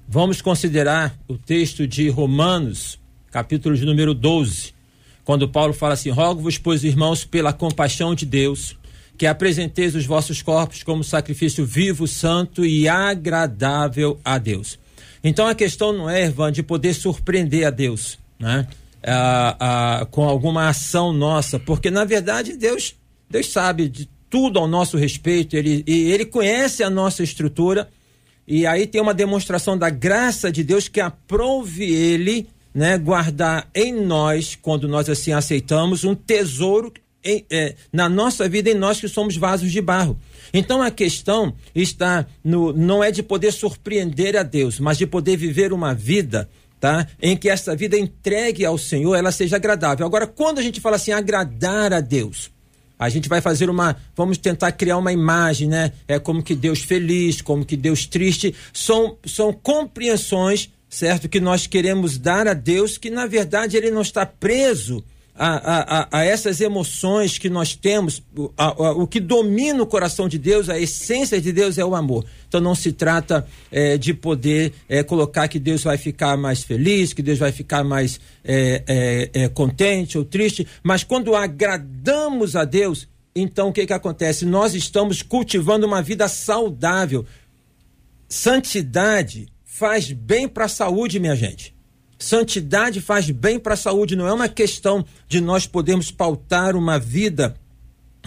vamos considerar o texto de Romanos, capítulo de número 12, quando Paulo fala assim: Rogo-vos, pois, irmãos, pela compaixão de Deus, que apresenteis os vossos corpos como sacrifício vivo, santo e agradável a Deus. Então a questão não é, Irvan, de poder surpreender a Deus, né? Ah, ah, com alguma ação nossa, porque na verdade Deus, Deus sabe de tudo ao nosso respeito, ele, e ele conhece a nossa estrutura, e aí tem uma demonstração da graça de Deus que aprove ele, né, guardar em nós, quando nós assim aceitamos, um tesouro em, é, na nossa vida em nós que somos vasos de barro. Então a questão está no, não é de poder surpreender a Deus, mas de poder viver uma vida tá? Em que essa vida entregue ao Senhor, ela seja agradável. Agora, quando a gente fala assim, agradar a Deus, a gente vai fazer uma, vamos tentar criar uma imagem, né? É como que Deus feliz, como que Deus triste, são são compreensões, certo, que nós queremos dar a Deus que na verdade ele não está preso a, a, a, essas emoções que nós temos, a, o que domina o coração de Deus, a essência de Deus é o amor. Então não se trata é, de poder é, colocar que Deus vai ficar mais feliz, que Deus vai ficar mais é, contente ou triste, mas quando agradamos a Deus, então o que, que acontece? Nós estamos cultivando uma vida saudável. Santidade faz bem para a saúde, minha gente. Santidade faz bem para a saúde, não é uma questão de nós podermos pautar uma vida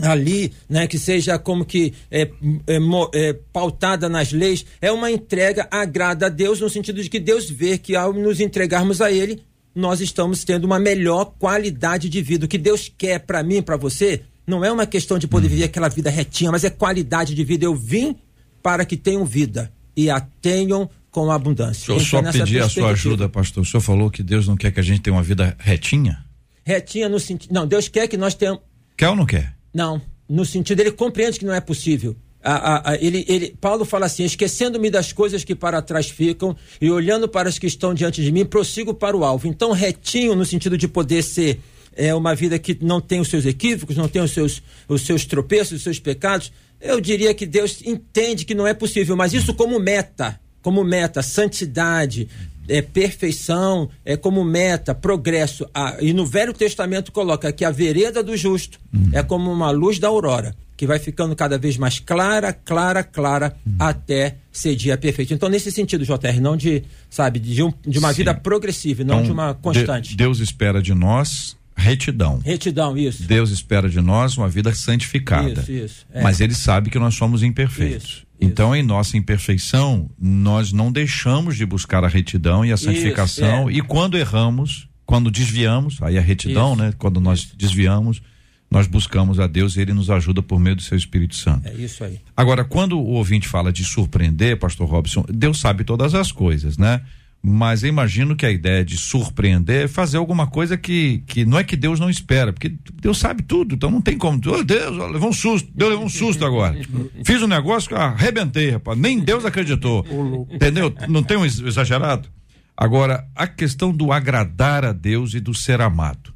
ali, né, que seja como que é, é, é, pautada nas leis, é uma entrega agrada a Deus no sentido de que Deus vê que ao nos entregarmos a Ele, nós estamos tendo uma melhor qualidade de vida. O que Deus quer para mim, para você, não é uma questão de poder hum. viver aquela vida retinha, mas é qualidade de vida. Eu vim para que tenham vida e a tenham com abundância. Eu só pedi a sua ajuda, pastor. O senhor falou que Deus não quer que a gente tenha uma vida retinha? Retinha no sentido. Não, Deus quer que nós tenhamos. Quer ou não quer? Não. No sentido, ele compreende que não é possível. A, a, a, ele, ele, Paulo fala assim: esquecendo-me das coisas que para trás ficam e olhando para as que estão diante de mim, prossigo para o alvo. Então, retinho, no sentido de poder ser é, uma vida que não tem os seus equívocos, não tem os seus, os seus tropeços, os seus pecados, eu diria que Deus entende que não é possível, mas isso como meta como meta santidade, é, perfeição, é como meta, progresso. Ah, e no Velho Testamento coloca que a vereda do justo uhum. é como uma luz da aurora, que vai ficando cada vez mais clara, clara, clara, uhum. até ser dia perfeito. Então, nesse sentido, JR, não de, sabe, de, um, de uma Sim. vida progressiva, não então, de uma constante. De, Deus espera de nós retidão. Retidão, isso. Deus espera de nós uma vida santificada. Isso, isso. É. Mas ele sabe que nós somos imperfeitos. Isso. Então, em nossa imperfeição, nós não deixamos de buscar a retidão e a santificação. Isso, é. E quando erramos, quando desviamos, aí a retidão, Isso. né? Quando nós Isso. desviamos, nós buscamos a Deus e Ele nos ajuda por meio do Seu Espírito Santo. É isso aí. Agora, quando o ouvinte fala de surpreender, Pastor Robson, Deus sabe todas as coisas, né? Mas eu imagino que a ideia de surpreender é fazer alguma coisa que, que não é que Deus não espera, porque Deus sabe tudo, então não tem como. Oh, Deus, levou um susto, Deus levou um susto agora. <laughs> Fiz um negócio que arrebentei, rapaz, nem Deus acreditou. Entendeu? Não tem um exagerado? Agora, a questão do agradar a Deus e do ser amado.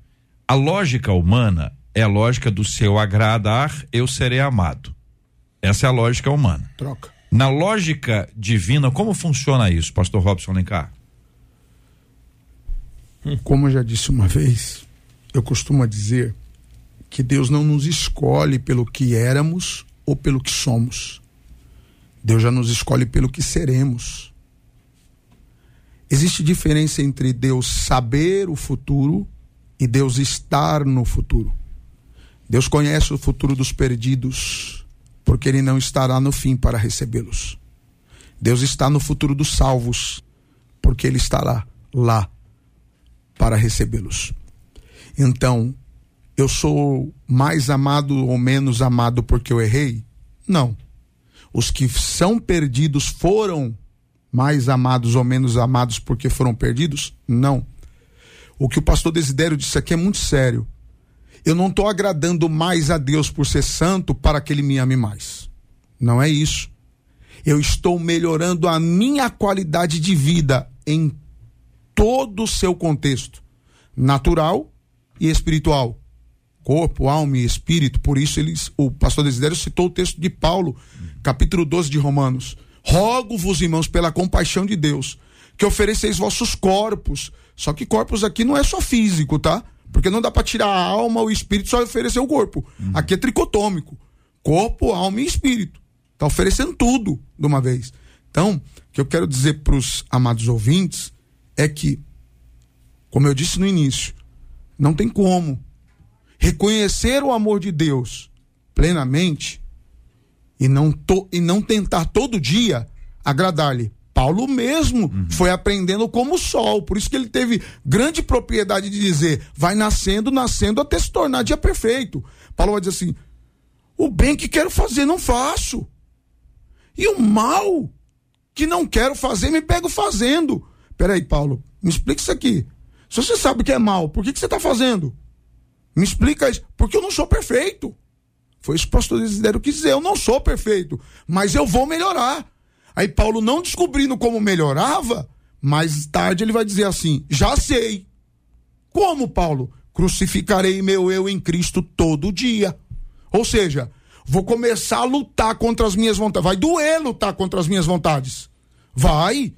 A lógica humana é a lógica do se eu agradar, eu serei amado. Essa é a lógica humana. Troca. Na lógica divina, como funciona isso, pastor Robson Lencar? Como eu já disse uma vez, eu costumo dizer que Deus não nos escolhe pelo que éramos ou pelo que somos. Deus já nos escolhe pelo que seremos. Existe diferença entre Deus saber o futuro e Deus estar no futuro. Deus conhece o futuro dos perdidos porque ele não estará no fim para recebê-los. Deus está no futuro dos salvos, porque ele estará lá para recebê-los. Então, eu sou mais amado ou menos amado porque eu errei? Não. Os que são perdidos foram mais amados ou menos amados porque foram perdidos? Não. O que o pastor Desidério disse aqui é muito sério. Eu não estou agradando mais a Deus por ser santo para que ele me ame mais. Não é isso. Eu estou melhorando a minha qualidade de vida em todo o seu contexto, natural e espiritual. Corpo, alma e espírito. Por isso eles, o pastor Desidério citou o texto de Paulo, capítulo 12 de Romanos. Rogo-vos, irmãos, pela compaixão de Deus, que ofereceis vossos corpos. Só que corpos aqui não é só físico, tá? Porque não dá para tirar a alma, o espírito, só oferecer o corpo. Uhum. Aqui é tricotômico. Corpo, alma e espírito. Tá oferecendo tudo de uma vez. Então, o que eu quero dizer para os amados ouvintes é que, como eu disse no início, não tem como reconhecer o amor de Deus plenamente e não, to, e não tentar todo dia agradar-lhe. Paulo mesmo uhum. foi aprendendo como o sol. Por isso que ele teve grande propriedade de dizer: vai nascendo, nascendo até se tornar dia perfeito. Paulo vai dizer assim: o bem que quero fazer, não faço. E o mal que não quero fazer, me pego fazendo. Peraí, Paulo, me explica isso aqui. Se você sabe que é mal, por que, que você está fazendo? Me explica isso. Porque eu não sou perfeito. Foi isso que o pastor Desidério quis dizer. Eu não sou perfeito, mas eu vou melhorar. Aí Paulo, não descobrindo como melhorava, mais tarde ele vai dizer assim: já sei. Como, Paulo? Crucificarei meu eu em Cristo todo dia. Ou seja, vou começar a lutar contra as minhas vontades. Vai doer lutar contra as minhas vontades. Vai.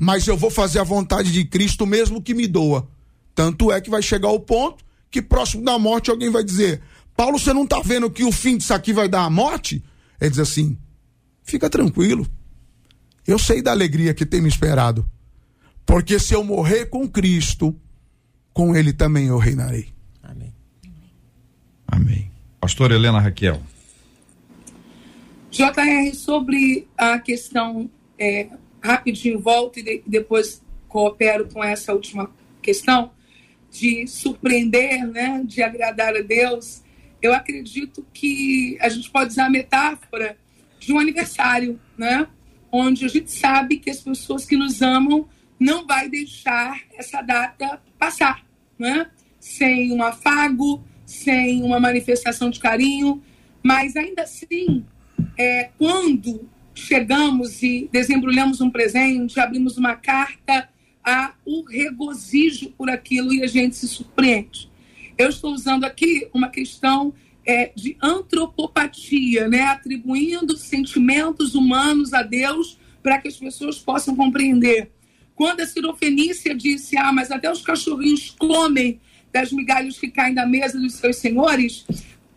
Mas eu vou fazer a vontade de Cristo mesmo que me doa. Tanto é que vai chegar o ponto que próximo da morte alguém vai dizer: Paulo, você não está vendo que o fim disso aqui vai dar a morte? Ele diz assim: fica tranquilo. Eu sei da alegria que tem me esperado. Porque se eu morrer com Cristo, com Ele também eu reinarei. Amém. Amém. Pastor Helena Raquel. JR, sobre a questão, é, rapidinho volto e de, depois coopero com essa última questão, de surpreender, né, de agradar a Deus, eu acredito que a gente pode usar a metáfora de um aniversário, né, onde a gente sabe que as pessoas que nos amam não vai deixar essa data passar, né, sem um afago, sem uma manifestação de carinho, mas ainda assim, é, quando chegamos e desembrulhamos um presente, abrimos uma carta, há o regozijo por aquilo e a gente se surpreende. Eu estou usando aqui uma questão é, de antropopatia, né? atribuindo sentimentos humanos a Deus para que as pessoas possam compreender. Quando a Sirofenícia disse, ah, mas até os cachorrinhos comem das migalhas que caem da mesa dos seus senhores,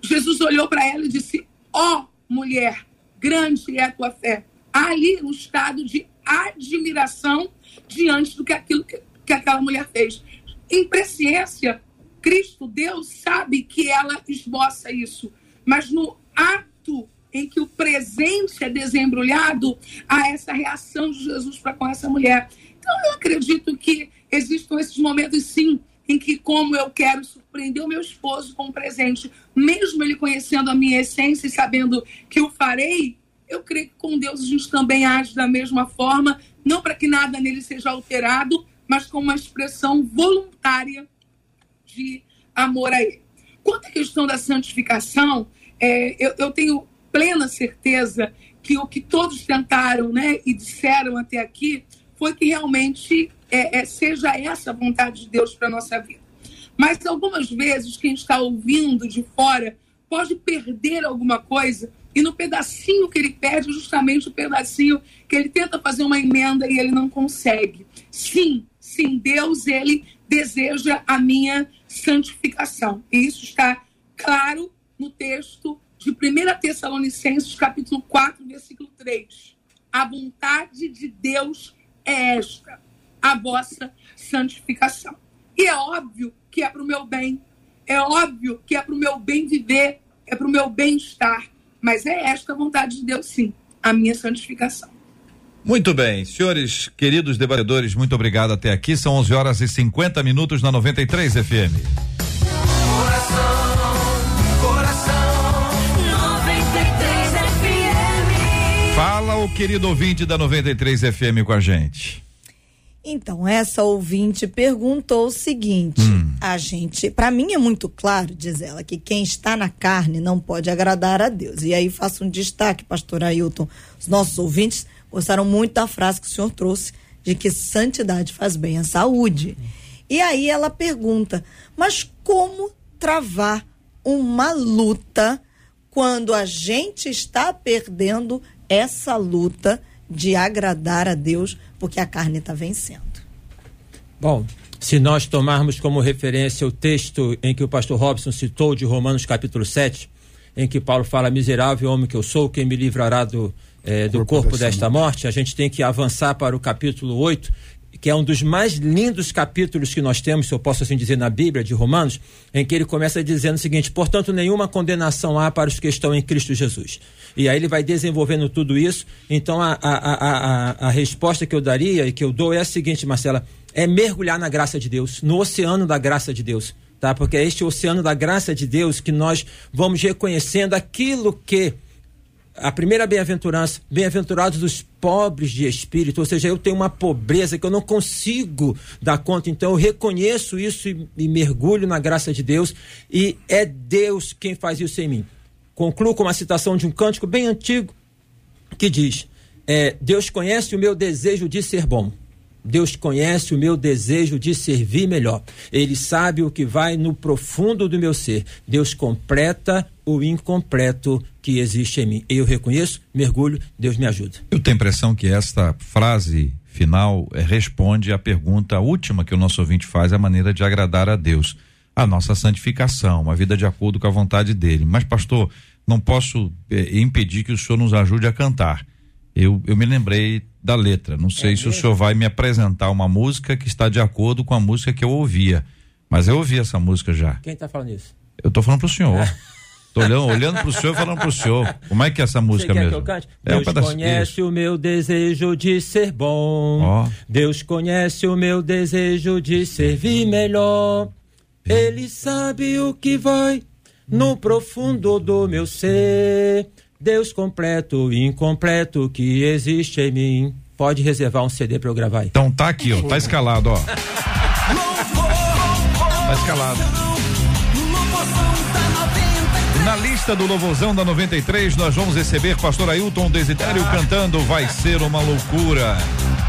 Jesus olhou para ela e disse: Ó oh, mulher, grande é a tua fé. Ali um estado de admiração diante do que aquilo que, que aquela mulher fez. Em presciência, Cristo, Deus, sabe que ela esboça isso. Mas no ato em que o presente é desembrulhado, há essa reação de Jesus para com essa mulher. Então, eu acredito que existam esses momentos, sim, em que, como eu quero surpreender o meu esposo com um presente, mesmo ele conhecendo a minha essência e sabendo que o farei, eu creio que com Deus a gente também age da mesma forma, não para que nada nele seja alterado, mas com uma expressão voluntária de amor a ele. Quanto à questão da santificação, é, eu, eu tenho plena certeza que o que todos tentaram né, e disseram até aqui foi que realmente é, é, seja essa a vontade de Deus para a nossa vida. Mas algumas vezes quem está ouvindo de fora pode perder alguma coisa e no pedacinho que ele perde, justamente o pedacinho que ele tenta fazer uma emenda e ele não consegue. Sim, sim, Deus, ele deseja a minha santificação. E isso está claro no texto de 1 Tessalonicenses, capítulo 4, versículo 3. A vontade de Deus é esta, a vossa santificação. E é óbvio que é para o meu bem, é óbvio que é para o meu bem viver, é para o meu bem-estar. Mas é esta a vontade de Deus, sim, a minha santificação. Muito bem, senhores queridos debatedores, muito obrigado até aqui. São 11 horas e 50 minutos na 93 FM. Coração, coração, 93 FM. Fala o querido ouvinte da 93 FM com a gente. Então, essa ouvinte perguntou o seguinte: hum. a gente, para mim é muito claro, diz ela, que quem está na carne não pode agradar a Deus. E aí faço um destaque, pastor Ailton, os nossos ouvintes gostaram muito da frase que o senhor trouxe de que santidade faz bem à saúde. E aí ela pergunta: mas como travar uma luta quando a gente está perdendo essa luta de agradar a Deus? Porque a carne está vencendo. Bom, se nós tomarmos como referência o texto em que o pastor Robson citou de Romanos capítulo 7, em que Paulo fala: Miserável homem que eu sou, quem me livrará do, eh, do corpo, corpo desta morte? morte? A gente tem que avançar para o capítulo 8, que é um dos mais lindos capítulos que nós temos, se eu posso assim dizer, na Bíblia de Romanos, em que ele começa dizendo o seguinte: portanto, nenhuma condenação há para os que estão em Cristo Jesus. E aí ele vai desenvolvendo tudo isso. Então, a, a, a, a, resposta que eu daria e que eu dou é a seguinte, Marcela: é mergulhar na graça de Deus, no oceano da graça de Deus. Tá? Porque é este oceano da graça de Deus que nós vamos reconhecendo aquilo que a primeira bem-aventurança, bem-aventurados os pobres de espírito, ou seja, eu tenho uma pobreza que eu não consigo dar conta, então eu reconheço isso e, e mergulho na graça de Deus, e é Deus quem faz isso em mim. Concluo com uma citação de um cântico bem antigo que diz: é, Deus conhece o meu desejo de ser bom. Deus conhece o meu desejo de servir melhor. Ele sabe o que vai no profundo do meu ser. Deus completa o incompleto que existe em mim. Eu reconheço, mergulho, Deus me ajuda. Eu tenho a impressão que esta frase final eh, responde à pergunta última que o nosso ouvinte faz, a maneira de agradar a Deus. A nossa santificação, uma vida de acordo com a vontade dele. Mas, pastor, não posso eh, impedir que o senhor nos ajude a cantar. Eu, eu me lembrei da letra. Não sei é se mesmo? o senhor vai me apresentar uma música que está de acordo com a música que eu ouvia. Mas eu ouvi essa música já. Quem está falando isso? Eu estou falando para o senhor. <laughs> Tô olhando, olhando pro senhor e falando pro senhor. Como é que é essa música mesmo? Que eu cante? É Deus um conhece isso. o meu desejo de ser bom. Oh. Deus conhece o meu desejo de servir melhor. Ele sabe o que vai no profundo do meu ser. Deus completo e incompleto que existe em mim. Pode reservar um CD para eu gravar aí. Então tá aqui, ó. Tá escalado, ó. Tá escalado. Na lista do Louvozão da 93, nós vamos receber Pastor Ailton Desitério cantando Vai Ser Uma Loucura.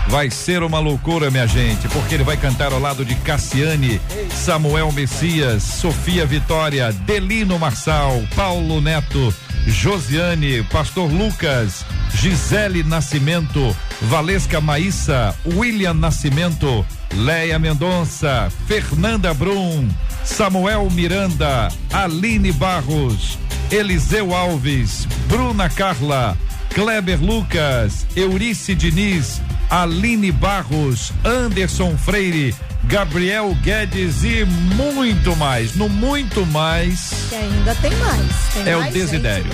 Vai ser uma loucura, minha gente, porque ele vai cantar ao lado de Cassiane, Samuel Messias, Sofia Vitória, Delino Marçal, Paulo Neto, Josiane, Pastor Lucas, Gisele Nascimento, Valesca Maíssa, William Nascimento, Leia Mendonça, Fernanda Brum, Samuel Miranda, Aline Barros, Eliseu Alves, Bruna Carla, Kleber Lucas, Eurice Diniz, Aline Barros, Anderson Freire, Gabriel Guedes e muito mais. No muito mais. Que ainda tem mais. Tem é mais o Desidério.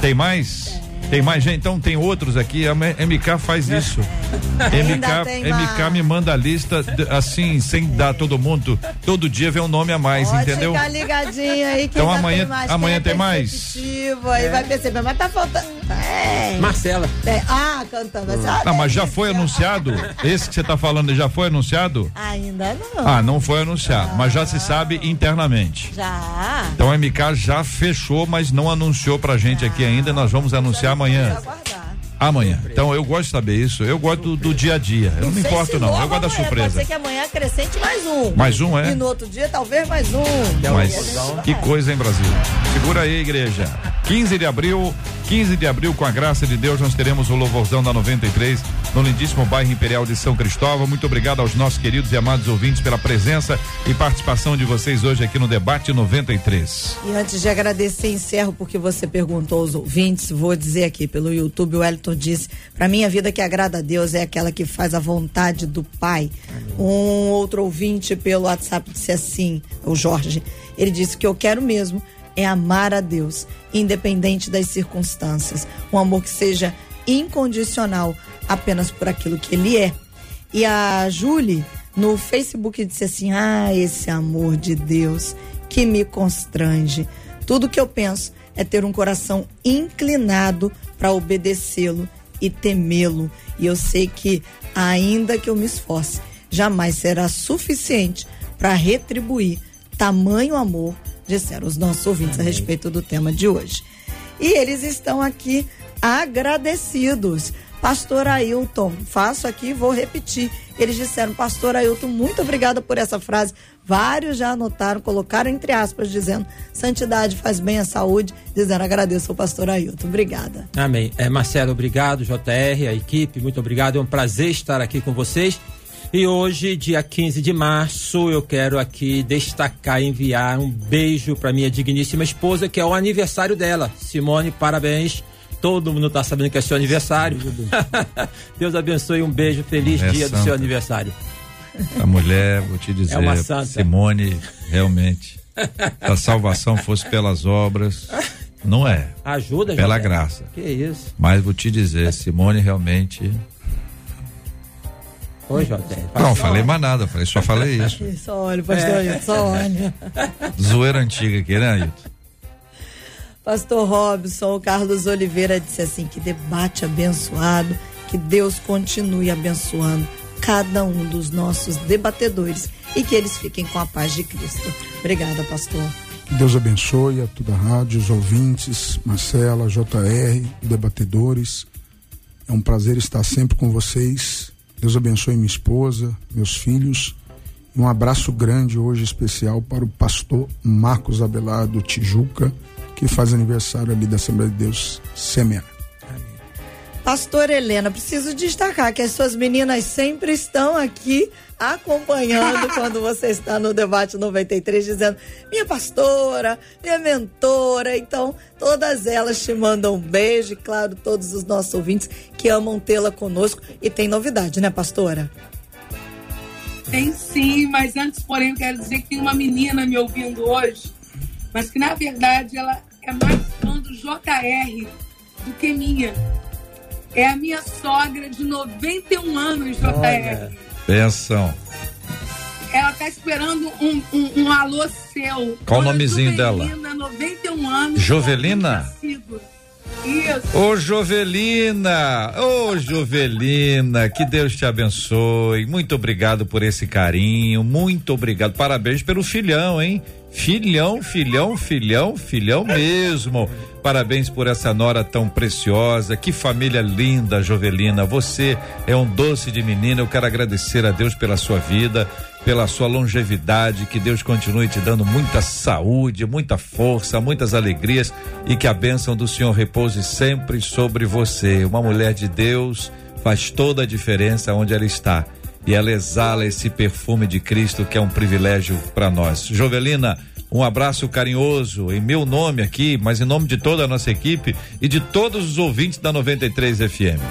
Tem mais? Tem mais gente, então tem outros aqui. A MK faz isso. <laughs> MK, MK me manda a lista assim, sem dar todo mundo. Todo dia vem um nome a mais, Pode entendeu? Ficar ligadinho aí que então amanhã, tem amanhã tem mais. Aí é. vai perceber, mas tá faltando. É. Marcela. É. Ah, cantando. Assim, ah, não, mas já foi anunciado? Esse que você tá falando já foi anunciado? Ainda não. Ah, não foi anunciado, ah. mas já se sabe internamente. Já. Então a MK já fechou, mas não anunciou pra gente aqui ainda. Nós vamos anunciar amanhã. Amanhã. Então eu gosto de saber isso. Eu gosto do, do dia a dia. Eu não, não me importo, não. Eu gosto da surpresa. Pode ser que amanhã acrescente mais um. Mais um, é? E no outro dia, talvez mais um. Mas que coisa, hein, Brasil? Segura aí, igreja. 15 de abril, 15 de abril, com a graça de Deus, nós teremos o Louvorzão da 93 no lindíssimo bairro Imperial de São Cristóvão. Muito obrigado aos nossos queridos e amados ouvintes pela presença e participação de vocês hoje aqui no Debate 93. E antes de agradecer, encerro porque você perguntou aos ouvintes. Vou dizer aqui pelo YouTube, o Elton disse: para mim, a vida que agrada a Deus é aquela que faz a vontade do Pai. Um outro ouvinte pelo WhatsApp disse assim: o Jorge, ele disse que eu quero mesmo é amar a Deus, independente das circunstâncias. Um amor que seja incondicional apenas por aquilo que ele é. E a Julie, no Facebook, disse assim: Ah, esse amor de Deus que me constrange. Tudo que eu penso é ter um coração inclinado para obedecê-lo e temê-lo. E eu sei que, ainda que eu me esforce, jamais será suficiente para retribuir tamanho amor disseram os nossos ouvintes a respeito do tema de hoje. E eles estão aqui agradecidos. Pastor Ailton, faço aqui e vou repetir. Eles disseram, Pastor Ailton, muito obrigada por essa frase. Vários já anotaram, colocaram entre aspas, dizendo: Santidade faz bem à saúde, dizendo agradeço ao pastor Ailton. Obrigada. Amém. É, Marcelo, obrigado, JR, a equipe, muito obrigado. É um prazer estar aqui com vocês. E hoje, dia 15 de março, eu quero aqui destacar, enviar um beijo para minha digníssima esposa, que é o aniversário dela. Simone, parabéns Todo mundo está sabendo que é seu aniversário. <laughs> Deus abençoe, um beijo, feliz É dia do santa. seu aniversário. A mulher, vou te dizer, É uma santa. Simone, realmente, se a salvação fosse pelas obras, não é, Ajuda, pela José. graça. Que isso? Mas vou te dizer, Simone realmente. Oi, José. Não, falei mais nada, falei, só falei <laughs> isso. Só olha, pastor Ailton, só olha. Zoeira antiga aqui, né, Ailton? Pastor Robson, o Carlos Oliveira disse assim: que debate abençoado, que Deus continue abençoando cada um dos nossos debatedores e que eles fiquem com a paz de Cristo. Obrigada, pastor. Que Deus abençoe a toda a rádio, os ouvintes, Marcela, JR, debatedores. É um prazer estar sempre com vocês. Deus abençoe minha esposa, meus filhos. E um abraço grande hoje especial para o pastor Marcos Abelardo Tijuca, que faz aniversário ali da Assembleia de Deus Semear. Pastor Helena, preciso destacar que as suas meninas sempre estão aqui acompanhando <laughs> quando você está no debate 93, dizendo minha pastora, minha mentora. Então, todas elas te mandam um beijo, e claro, todos os nossos ouvintes que amam tê-la conosco. E tem novidade, né, pastora? Tem sim, mas antes, porém, eu quero dizer que tem uma menina me ouvindo hoje, mas que na verdade ela é mais fã do JR do que minha. É a minha sogra de 91 anos, JR. Benção. Ela tá esperando um, um, um alô seu. Qual o nomezinho dela? Jovelina, 91 anos. Jovelina? Isso. Ô Jovelina, ô Jovelina, que Deus te abençoe. Muito obrigado por esse carinho, muito obrigado. Parabéns pelo filhão, hein? Filhão, filhão, filhão, filhão mesmo. Parabéns por essa nora tão preciosa. Que família linda, Jovelina. Você é um doce de menina. Eu quero agradecer a Deus pela sua vida, pela sua longevidade. Que Deus continue te dando muita saúde, muita força, muitas alegrias e que a bênção do Senhor repouse sempre sobre você. Uma mulher de Deus faz toda a diferença onde ela está e ela exala esse perfume de Cristo que é um privilégio para nós. Jovelina, um abraço carinhoso em meu nome aqui, mas em nome de toda a nossa equipe e de todos os ouvintes da 93 FM.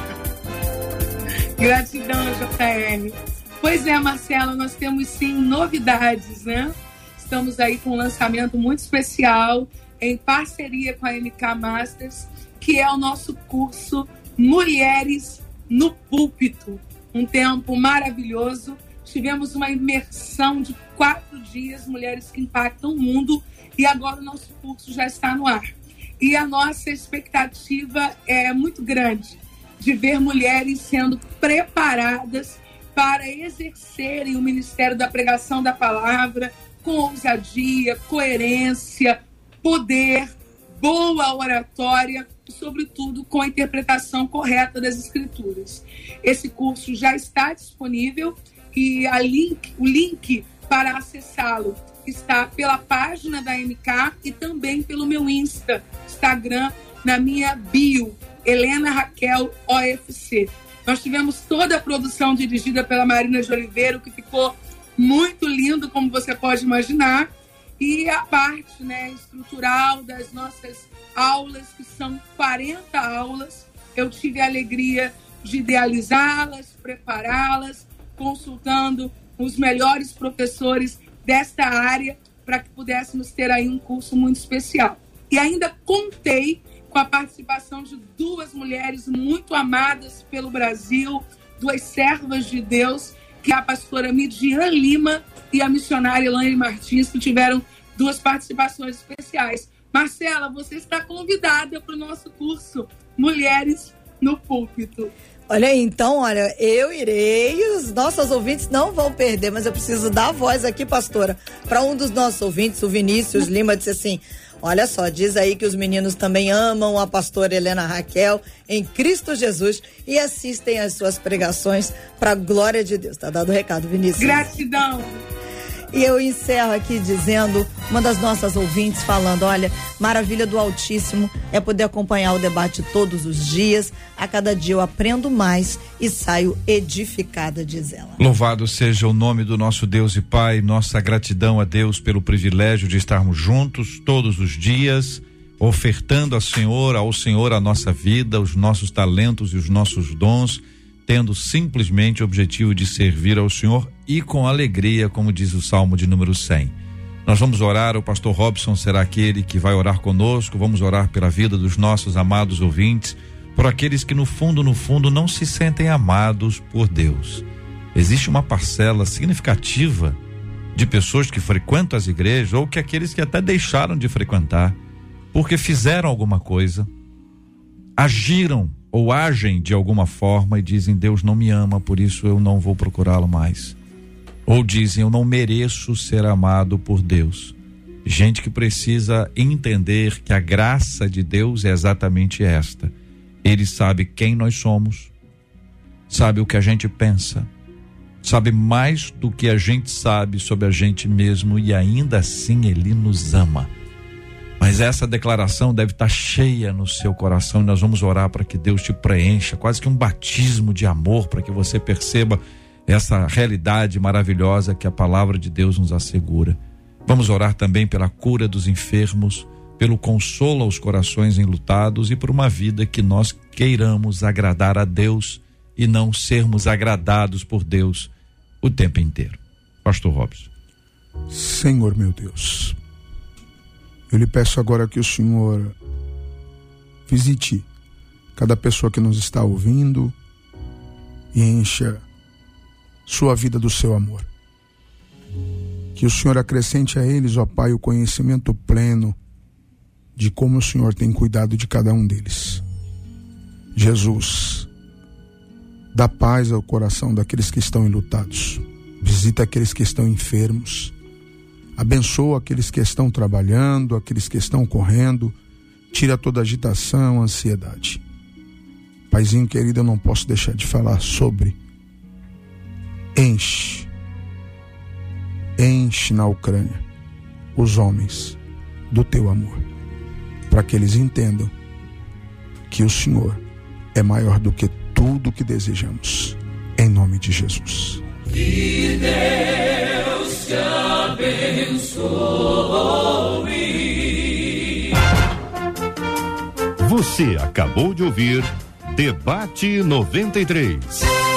Gratidão, JR. Pois é, Marcela, nós temos sim novidades, né? Estamos aí com um lançamento muito especial em parceria com a MK Masters, que é o nosso curso Mulheres no Púlpito. Um tempo maravilhoso. Tivemos uma imersão de quatro dias, Mulheres que Impactam o Mundo, e agora o nosso curso já está no ar. E a nossa expectativa é muito grande de ver mulheres sendo preparadas para exercerem o ministério da pregação da palavra com ousadia, coerência, poder, boa oratória e, sobretudo, com a interpretação correta das escrituras. Esse curso já está disponível e link, o link para acessá-lo está pela página da MK e também pelo meu Insta, Instagram, na minha bio, Helena Raquel OFC. Nós tivemos toda a produção dirigida pela Marina de Oliveira, que ficou muito lindo, como você pode imaginar. E a parte né, estrutural das nossas aulas, que são 40 aulas, eu tive a alegria de idealizá-las, prepará-las, consultando os melhores professores desta área para que pudéssemos ter aí um curso muito especial. E ainda contei com a participação de duas mulheres muito amadas pelo Brasil, duas servas de Deus, que é a pastora Midian Lima e a missionária Elaine Martins, que tiveram duas participações especiais. Marcela, você está convidada para o nosso curso Mulheres no Púlpito. Olha aí, então, olha, eu irei, os nossos ouvintes não vão perder, mas eu preciso dar voz aqui, pastora, para um dos nossos ouvintes, o Vinícius Lima, disse assim: Olha só, diz aí que os meninos também amam a pastora Helena Raquel em Cristo Jesus e assistem às suas pregações para a glória de Deus. Tá dado o recado, Vinícius. Gratidão. E eu encerro aqui dizendo, uma das nossas ouvintes falando, olha, maravilha do Altíssimo é poder acompanhar o debate todos os dias. A cada dia eu aprendo mais e saio edificada, diz ela. Louvado seja o nome do nosso Deus e Pai, nossa gratidão a Deus pelo privilégio de estarmos juntos todos os dias. ofertando ao Senhor, ao Senhor a nossa vida, os nossos talentos e os nossos dons, tendo simplesmente o objetivo de servir ao Senhor e com alegria, como diz o Salmo de número 100. Nós vamos orar, o pastor Robson será aquele que vai orar conosco, vamos orar pela vida dos nossos amados ouvintes, por aqueles que no fundo, no fundo não se sentem amados por Deus. Existe uma parcela significativa de pessoas que frequentam as igrejas ou que aqueles que até deixaram de frequentar porque fizeram alguma coisa, agiram ou agem de alguma forma e dizem Deus não me ama, por isso eu não vou procurá-lo mais. Ou dizem eu não mereço ser amado por Deus. Gente que precisa entender que a graça de Deus é exatamente esta. Ele sabe quem nós somos, sabe o que a gente pensa, sabe mais do que a gente sabe sobre a gente mesmo e ainda assim ele nos ama. Mas essa declaração deve estar cheia no seu coração e nós vamos orar para que Deus te preencha, quase que um batismo de amor, para que você perceba essa realidade maravilhosa que a palavra de Deus nos assegura. Vamos orar também pela cura dos enfermos, pelo consolo aos corações enlutados e por uma vida que nós queiramos agradar a Deus e não sermos agradados por Deus o tempo inteiro. Pastor Robson. Senhor meu Deus, eu lhe peço agora que o Senhor visite cada pessoa que nos está ouvindo e encha sua vida do seu amor. Que o Senhor acrescente a eles, ó Pai, o conhecimento pleno de como o Senhor tem cuidado de cada um deles. Jesus, dá paz ao coração daqueles que estão enlutados. Visita aqueles que estão enfermos Abençoa aqueles que estão trabalhando, aqueles que estão correndo. Tira toda agitação, ansiedade. Paizinho querido, eu não posso deixar de falar sobre enche, enche na Ucrânia os homens do teu amor, para que eles entendam que o Senhor é maior do que tudo que desejamos. Em nome de Jesus. Que Deus te abençoe. Você acabou de ouvir Debate 93.